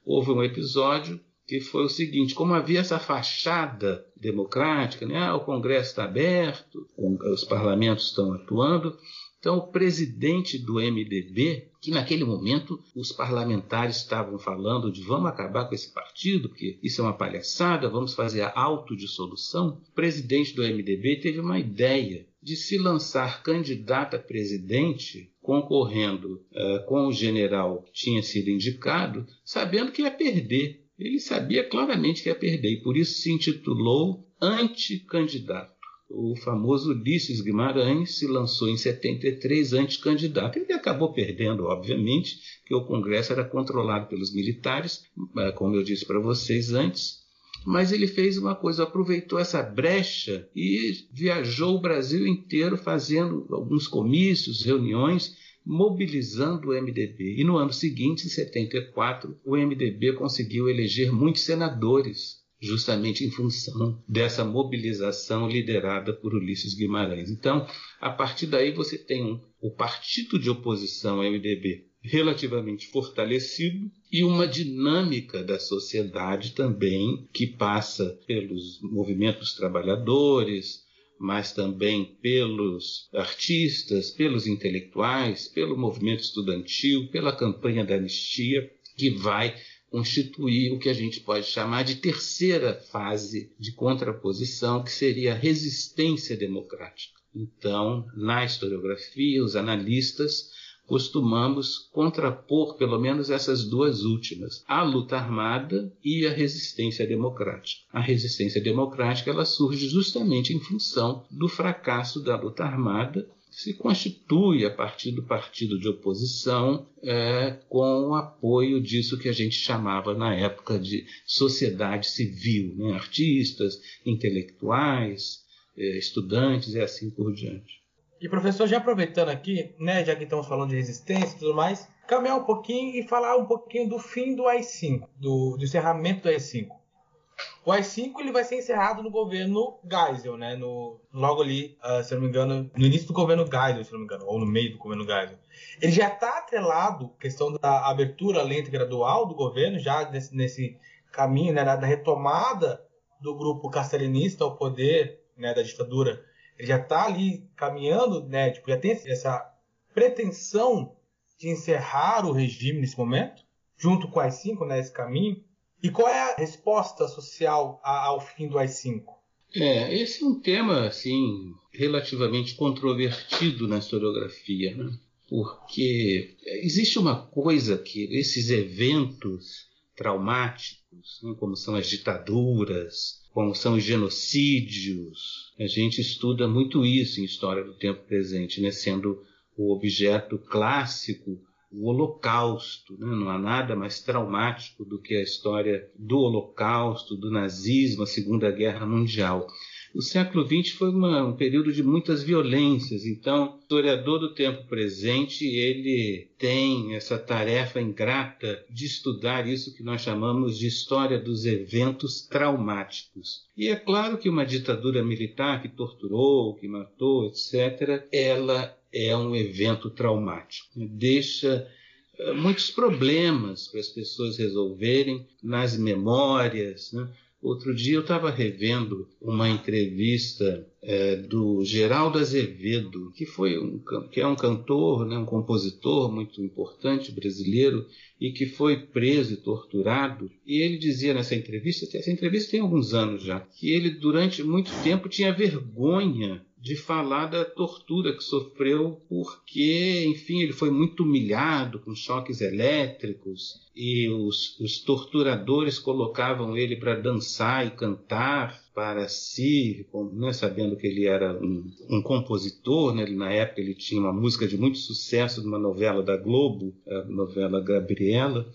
Houve um episódio que foi o seguinte: como havia essa fachada democrática, né? Ah, o Congresso está aberto, os parlamentos estão atuando. Então, o presidente do MDB, que naquele momento os parlamentares estavam falando de vamos acabar com esse partido, porque isso é uma palhaçada, vamos fazer a autodissolução, o presidente do MDB teve uma ideia de se lançar candidato a presidente concorrendo uh, com o general que tinha sido indicado, sabendo que ia perder. Ele sabia claramente que ia perder e por isso se intitulou anticandidato. O famoso Ulisses Guimarães se lançou em 73 anticandidato. Ele acabou perdendo, obviamente, porque o Congresso era controlado pelos militares, eh, como eu disse para vocês antes. Mas ele fez uma coisa, aproveitou essa brecha e viajou o Brasil inteiro fazendo alguns comícios, reuniões mobilizando o MDB. E no ano seguinte, em 74, o MDB conseguiu eleger muitos senadores, justamente em função dessa mobilização liderada por Ulisses Guimarães. Então, a partir daí você tem um, o partido de oposição MDB relativamente fortalecido e uma dinâmica da sociedade também que passa pelos movimentos trabalhadores, mas também pelos artistas, pelos intelectuais, pelo movimento estudantil, pela campanha da anistia, que vai constituir o que a gente pode chamar de terceira fase de contraposição, que seria a resistência democrática. Então, na historiografia, os analistas costumamos contrapor pelo menos essas duas últimas, a luta armada e a resistência democrática. A resistência democrática ela surge justamente em função do fracasso da luta armada se constitui a partir do partido de oposição é, com o apoio disso que a gente chamava na época de sociedade civil, né? artistas, intelectuais, é, estudantes e assim por diante. E professor, já aproveitando aqui, né, já que estamos falando de resistência e tudo mais, caminhar um pouquinho e falar um pouquinho do fim do AI-5, do, do encerramento do AI-5. O AI-5 ele vai ser encerrado no governo Geisel, né? No, logo ali, uh, se não me engano, no início do governo Geisel, se não me engano, ou no meio do governo Geisel. Ele já está atrelado, questão da abertura lenta e gradual do governo, já nesse, nesse caminho né, da retomada do grupo castelinista ao poder né, da ditadura. Ele já está ali caminhando, né, tipo, já tem essa pretensão de encerrar o regime nesse momento, junto com o AI-5, né, esse caminho. E qual é a resposta social ao fim do AI-5? É, esse é um tema assim relativamente controvertido na historiografia, né? porque existe uma coisa que esses eventos traumáticos, né, como são as ditaduras, como são os genocídios, a gente estuda muito isso em história do tempo presente, né, sendo o objeto clássico o Holocausto. Né? Não há nada mais traumático do que a história do Holocausto, do nazismo, a Segunda Guerra Mundial. O século XX foi uma, um período de muitas violências, então o historiador do tempo presente ele tem essa tarefa ingrata de estudar isso que nós chamamos de história dos eventos traumáticos. E é claro que uma ditadura militar que torturou, que matou, etc., ela é um evento traumático. Deixa eh, muitos problemas para as pessoas resolverem nas memórias. Né? Outro dia eu estava revendo uma entrevista é, do Geraldo Azevedo, que foi um, que é um cantor, né, um compositor muito importante brasileiro e que foi preso e torturado. E ele dizia nessa entrevista, essa entrevista tem alguns anos já, que ele durante muito tempo tinha vergonha de falar da tortura que sofreu, porque, enfim, ele foi muito humilhado com choques elétricos e os, os torturadores colocavam ele para dançar e cantar para si, né, sabendo que ele era um, um compositor, né, na época ele tinha uma música de muito sucesso de uma novela da Globo, a novela Gabriela,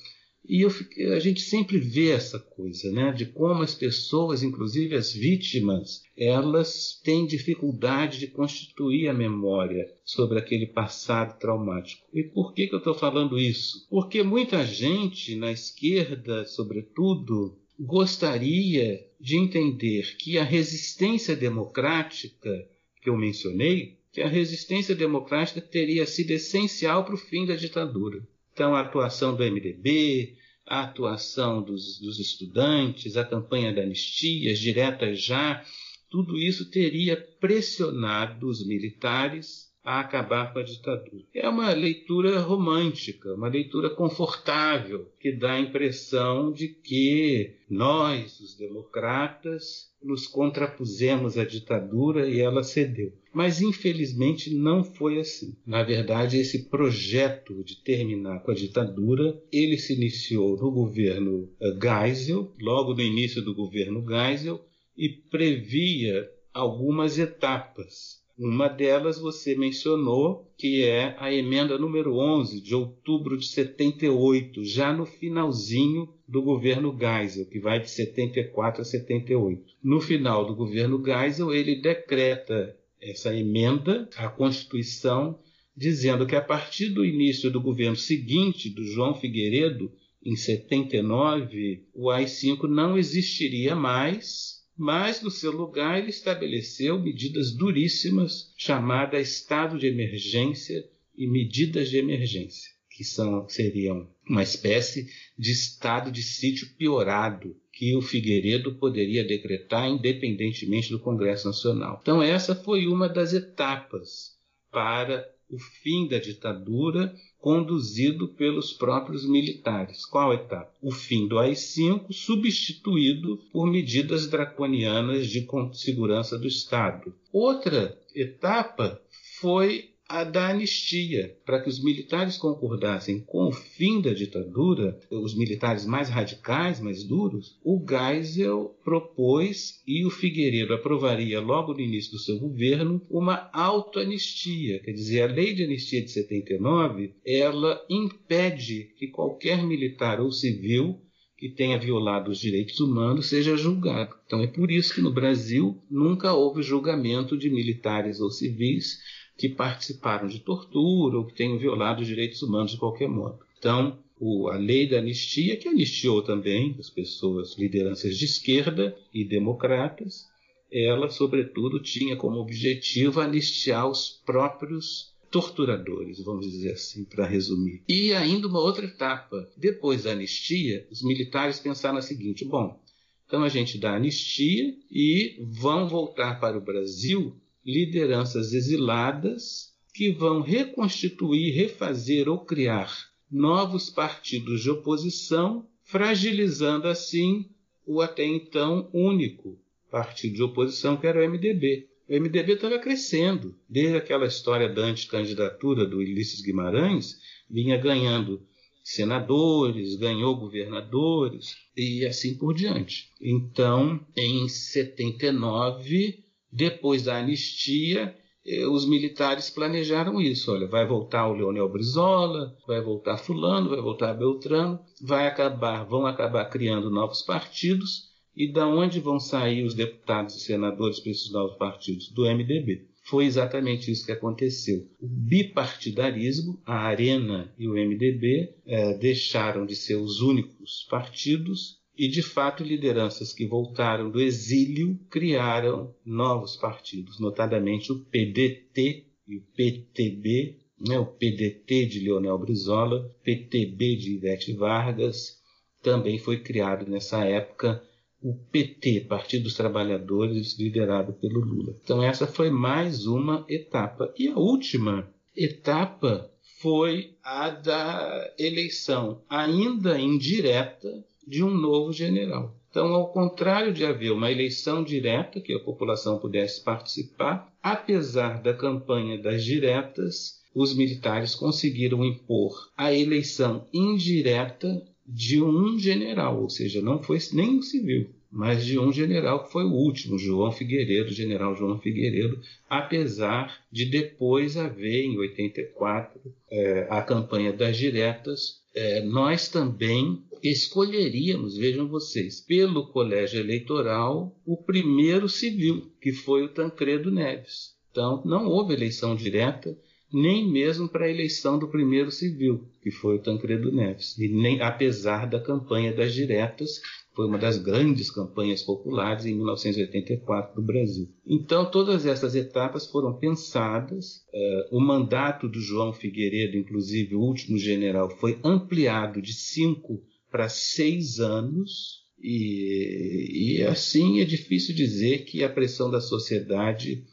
e eu, a gente sempre vê essa coisa, né, de como as pessoas, inclusive as vítimas, elas têm dificuldade de constituir a memória sobre aquele passado traumático. E por que, que eu estou falando isso? Porque muita gente, na esquerda, sobretudo, gostaria de entender que a resistência democrática que eu mencionei, que a resistência democrática teria sido essencial para o fim da ditadura. Então, a atuação do MDB, a atuação dos, dos estudantes, a campanha da anistia, as diretas já, tudo isso teria pressionado os militares a acabar com a ditadura. É uma leitura romântica, uma leitura confortável, que dá a impressão de que nós, os democratas, nos contrapusemos à ditadura e ela cedeu. Mas infelizmente não foi assim. Na verdade, esse projeto de terminar com a ditadura, ele se iniciou no governo eh, Geisel, logo no início do governo Geisel, e previa algumas etapas uma delas você mencionou, que é a emenda número 11 de outubro de 78, já no finalzinho do governo Geisel, que vai de 74 a 78. No final do governo Geisel, ele decreta essa emenda à Constituição, dizendo que a partir do início do governo seguinte, do João Figueiredo, em 79, o AI-5 não existiria mais mas no seu lugar ele estabeleceu medidas duríssimas chamadas estado de emergência e medidas de emergência, que são, seriam uma espécie de estado de sítio piorado que o Figueiredo poderia decretar independentemente do Congresso Nacional. Então essa foi uma das etapas para o fim da ditadura conduzido pelos próprios militares. Qual etapa? O fim do AI-5, substituído por medidas draconianas de segurança do Estado. Outra etapa foi a da anistia, para que os militares concordassem com o fim da ditadura, os militares mais radicais, mais duros, o Geisel propôs e o Figueiredo aprovaria logo no início do seu governo uma autoanistia, quer dizer, a lei de anistia de 79, ela impede que qualquer militar ou civil que tenha violado os direitos humanos seja julgado. Então é por isso que no Brasil nunca houve julgamento de militares ou civis que participaram de tortura ou que tenham violado os direitos humanos de qualquer modo. Então, o, a lei da anistia, que anistiou também as pessoas, lideranças de esquerda e democratas, ela, sobretudo, tinha como objetivo anistiar os próprios torturadores, vamos dizer assim, para resumir. E ainda uma outra etapa. Depois da anistia, os militares pensaram o seguinte: bom, então a gente dá anistia e vão voltar para o Brasil lideranças exiladas que vão reconstituir, refazer ou criar novos partidos de oposição, fragilizando assim o até então único partido de oposição que era o MDB. O MDB estava crescendo. Desde aquela história da anticandidatura do Ulisses Guimarães, vinha ganhando senadores, ganhou governadores e assim por diante. Então, em 79, depois da anistia, eh, os militares planejaram isso. Olha, vai voltar o Leonel Brizola, vai voltar fulano, vai voltar Beltrano, vai acabar, vão acabar criando novos partidos e da onde vão sair os deputados e senadores para esses novos partidos? Do MDB. Foi exatamente isso que aconteceu. O bipartidarismo, a Arena e o MDB, é, deixaram de ser os únicos partidos e, de fato, lideranças que voltaram do exílio criaram novos partidos, notadamente o PDT e o PTB, né, o PDT de Leonel Brizola, PTB de Ivete Vargas, também foi criado nessa época o PT, Partido dos Trabalhadores, liderado pelo Lula. Então, essa foi mais uma etapa. E a última etapa foi a da eleição, ainda indireta, de um novo general. Então, ao contrário de haver uma eleição direta, que a população pudesse participar, apesar da campanha das diretas, os militares conseguiram impor a eleição indireta de um general, ou seja, não foi nem um civil, mas de um general que foi o último, João Figueiredo, general João Figueiredo, apesar de depois haver, em 84, é, a campanha das diretas, é, nós também escolheríamos, vejam vocês, pelo colégio eleitoral, o primeiro civil, que foi o Tancredo Neves. Então, não houve eleição direta, nem mesmo para a eleição do primeiro civil, que foi o Tancredo Neves, e nem apesar da campanha das diretas, foi uma das grandes campanhas populares em 1984 do Brasil. Então, todas essas etapas foram pensadas. Uh, o mandato do João Figueiredo, inclusive o último general, foi ampliado de cinco para seis anos. E, e assim é difícil dizer que a pressão da sociedade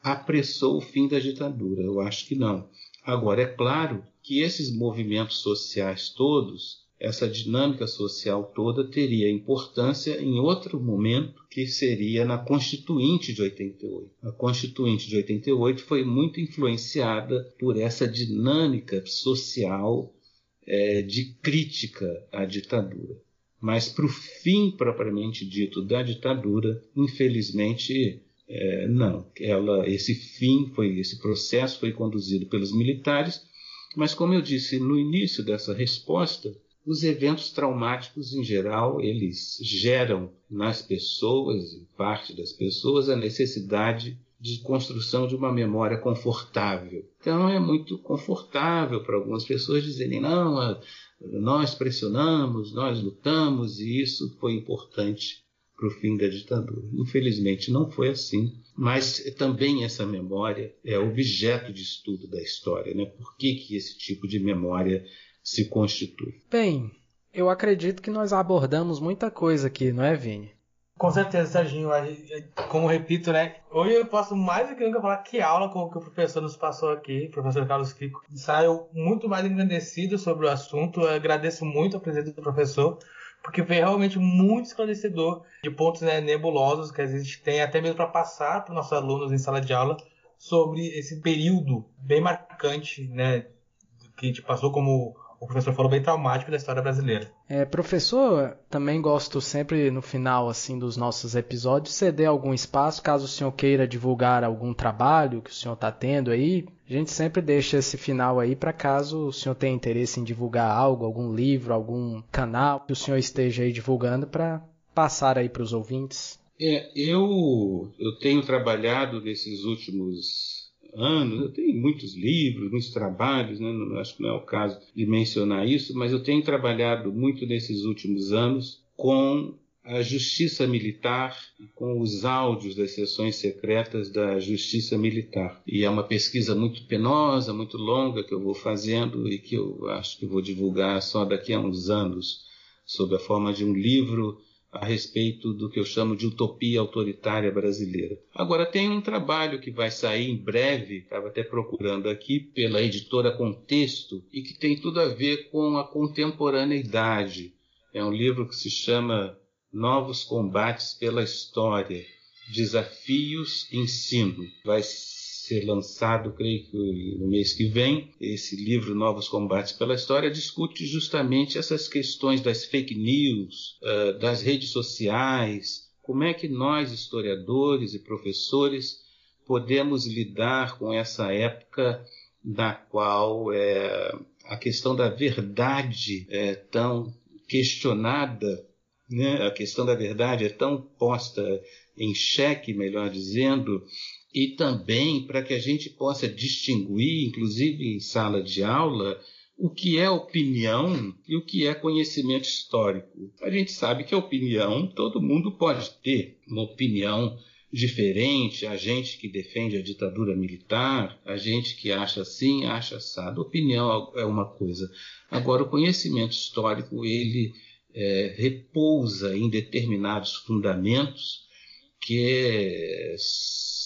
apressou o fim da ditadura. Eu acho que não. Agora, é claro que esses movimentos sociais todos, essa dinâmica social toda, teria importância em outro momento, que seria na Constituinte de 88. A Constituinte de 88 foi muito influenciada por essa dinâmica social é, de crítica à ditadura. Mas para o fim propriamente dito da ditadura, infelizmente é, não, ela, esse fim foi, esse processo foi conduzido pelos militares, mas como eu disse no início dessa resposta, os eventos traumáticos em geral eles geram nas pessoas, em parte das pessoas, a necessidade de construção de uma memória confortável. Então é muito confortável para algumas pessoas dizerem não, nós pressionamos, nós lutamos e isso foi importante para o fim da ditadura. Infelizmente não foi assim, mas também essa memória é objeto de estudo da história, né? Por que, que esse tipo de memória se constitui? Bem, eu acredito que nós abordamos muita coisa aqui, não é, Vini? Com certeza, Serginho. Como repito, né? Hoje eu posso mais do que nunca falar que aula com que o professor nos passou aqui, o professor Carlos Fico. Saiu muito mais engrandecido sobre o assunto. Eu agradeço muito a presença do professor porque foi realmente muito esclarecedor de pontos né, nebulosos que a gente tem até mesmo para passar para os nossos alunos em sala de aula sobre esse período bem marcante, né, que a gente passou como o professor falou bem traumático da história brasileira. É, professor, também gosto sempre no final assim dos nossos episódios ceder algum espaço caso o senhor queira divulgar algum trabalho que o senhor está tendo aí. A gente sempre deixa esse final aí para caso o senhor tenha interesse em divulgar algo, algum livro, algum canal que o senhor esteja aí divulgando para passar aí para os ouvintes. É, eu, eu tenho trabalhado nesses últimos anos. Eu tenho muitos livros, muitos trabalhos, né? não, acho que não é o caso de mencionar isso, mas eu tenho trabalhado muito nesses últimos anos com a justiça militar, com os áudios das sessões secretas da justiça militar. E é uma pesquisa muito penosa, muito longa que eu vou fazendo e que eu acho que vou divulgar só daqui a uns anos, sob a forma de um livro a respeito do que eu chamo de utopia autoritária brasileira. Agora, tem um trabalho que vai sair em breve, estava até procurando aqui, pela editora Contexto, e que tem tudo a ver com a contemporaneidade. É um livro que se chama Novos Combates pela História, Desafios Ensino. Vai ser lançado, creio que no mês que vem. Esse livro, Novos Combates pela História, discute justamente essas questões das fake news, uh, das redes sociais, como é que nós, historiadores e professores, podemos lidar com essa época na qual é, a questão da verdade é tão questionada né? a questão da verdade é tão posta em xeque, melhor dizendo, e também para que a gente possa distinguir, inclusive em sala de aula, o que é opinião e o que é conhecimento histórico. A gente sabe que a opinião, todo mundo pode ter uma opinião diferente, a gente que defende a ditadura militar, a gente que acha assim, acha assado. Opinião é uma coisa. Agora, o conhecimento histórico, ele é, repousa em determinados fundamentos que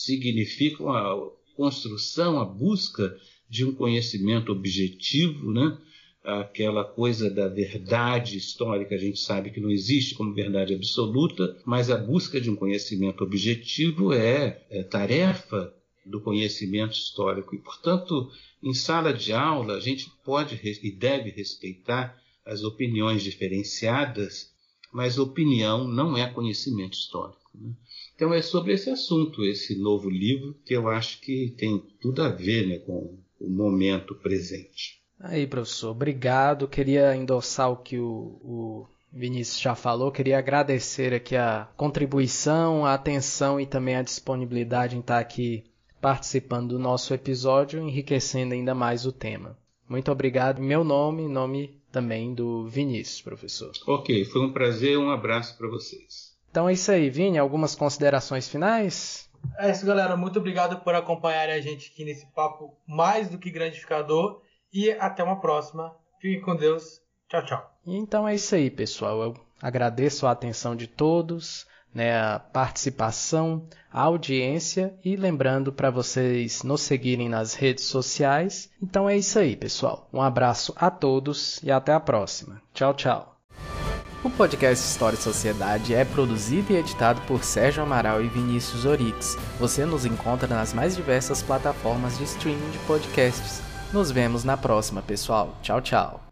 significam a construção, a busca de um conhecimento objetivo, né? aquela coisa da verdade histórica, a gente sabe que não existe como verdade absoluta, mas a busca de um conhecimento objetivo é, é tarefa do conhecimento histórico. E, portanto, em sala de aula, a gente pode e deve respeitar as opiniões diferenciadas, mas opinião não é conhecimento histórico. Né? Então é sobre esse assunto, esse novo livro, que eu acho que tem tudo a ver né, com o momento presente. Aí, professor, obrigado. Queria endossar o que o, o Vinícius já falou. Queria agradecer aqui a contribuição, a atenção e também a disponibilidade em estar aqui participando do nosso episódio, enriquecendo ainda mais o tema. Muito obrigado em meu nome, em nome também do Vinícius, professor. Ok, foi um prazer, um abraço para vocês. Então é isso aí, Vini. Algumas considerações finais? É isso, galera. Muito obrigado por acompanharem a gente aqui nesse papo mais do que gratificador. E até uma próxima. Fiquem com Deus. Tchau, tchau. Então é isso aí, pessoal. Eu agradeço a atenção de todos né, a participação, a audiência e lembrando para vocês nos seguirem nas redes sociais. Então é isso aí, pessoal. Um abraço a todos e até a próxima. Tchau, tchau. O podcast História e Sociedade é produzido e editado por Sérgio Amaral e Vinícius Orix. Você nos encontra nas mais diversas plataformas de streaming de podcasts. Nos vemos na próxima, pessoal. Tchau, tchau.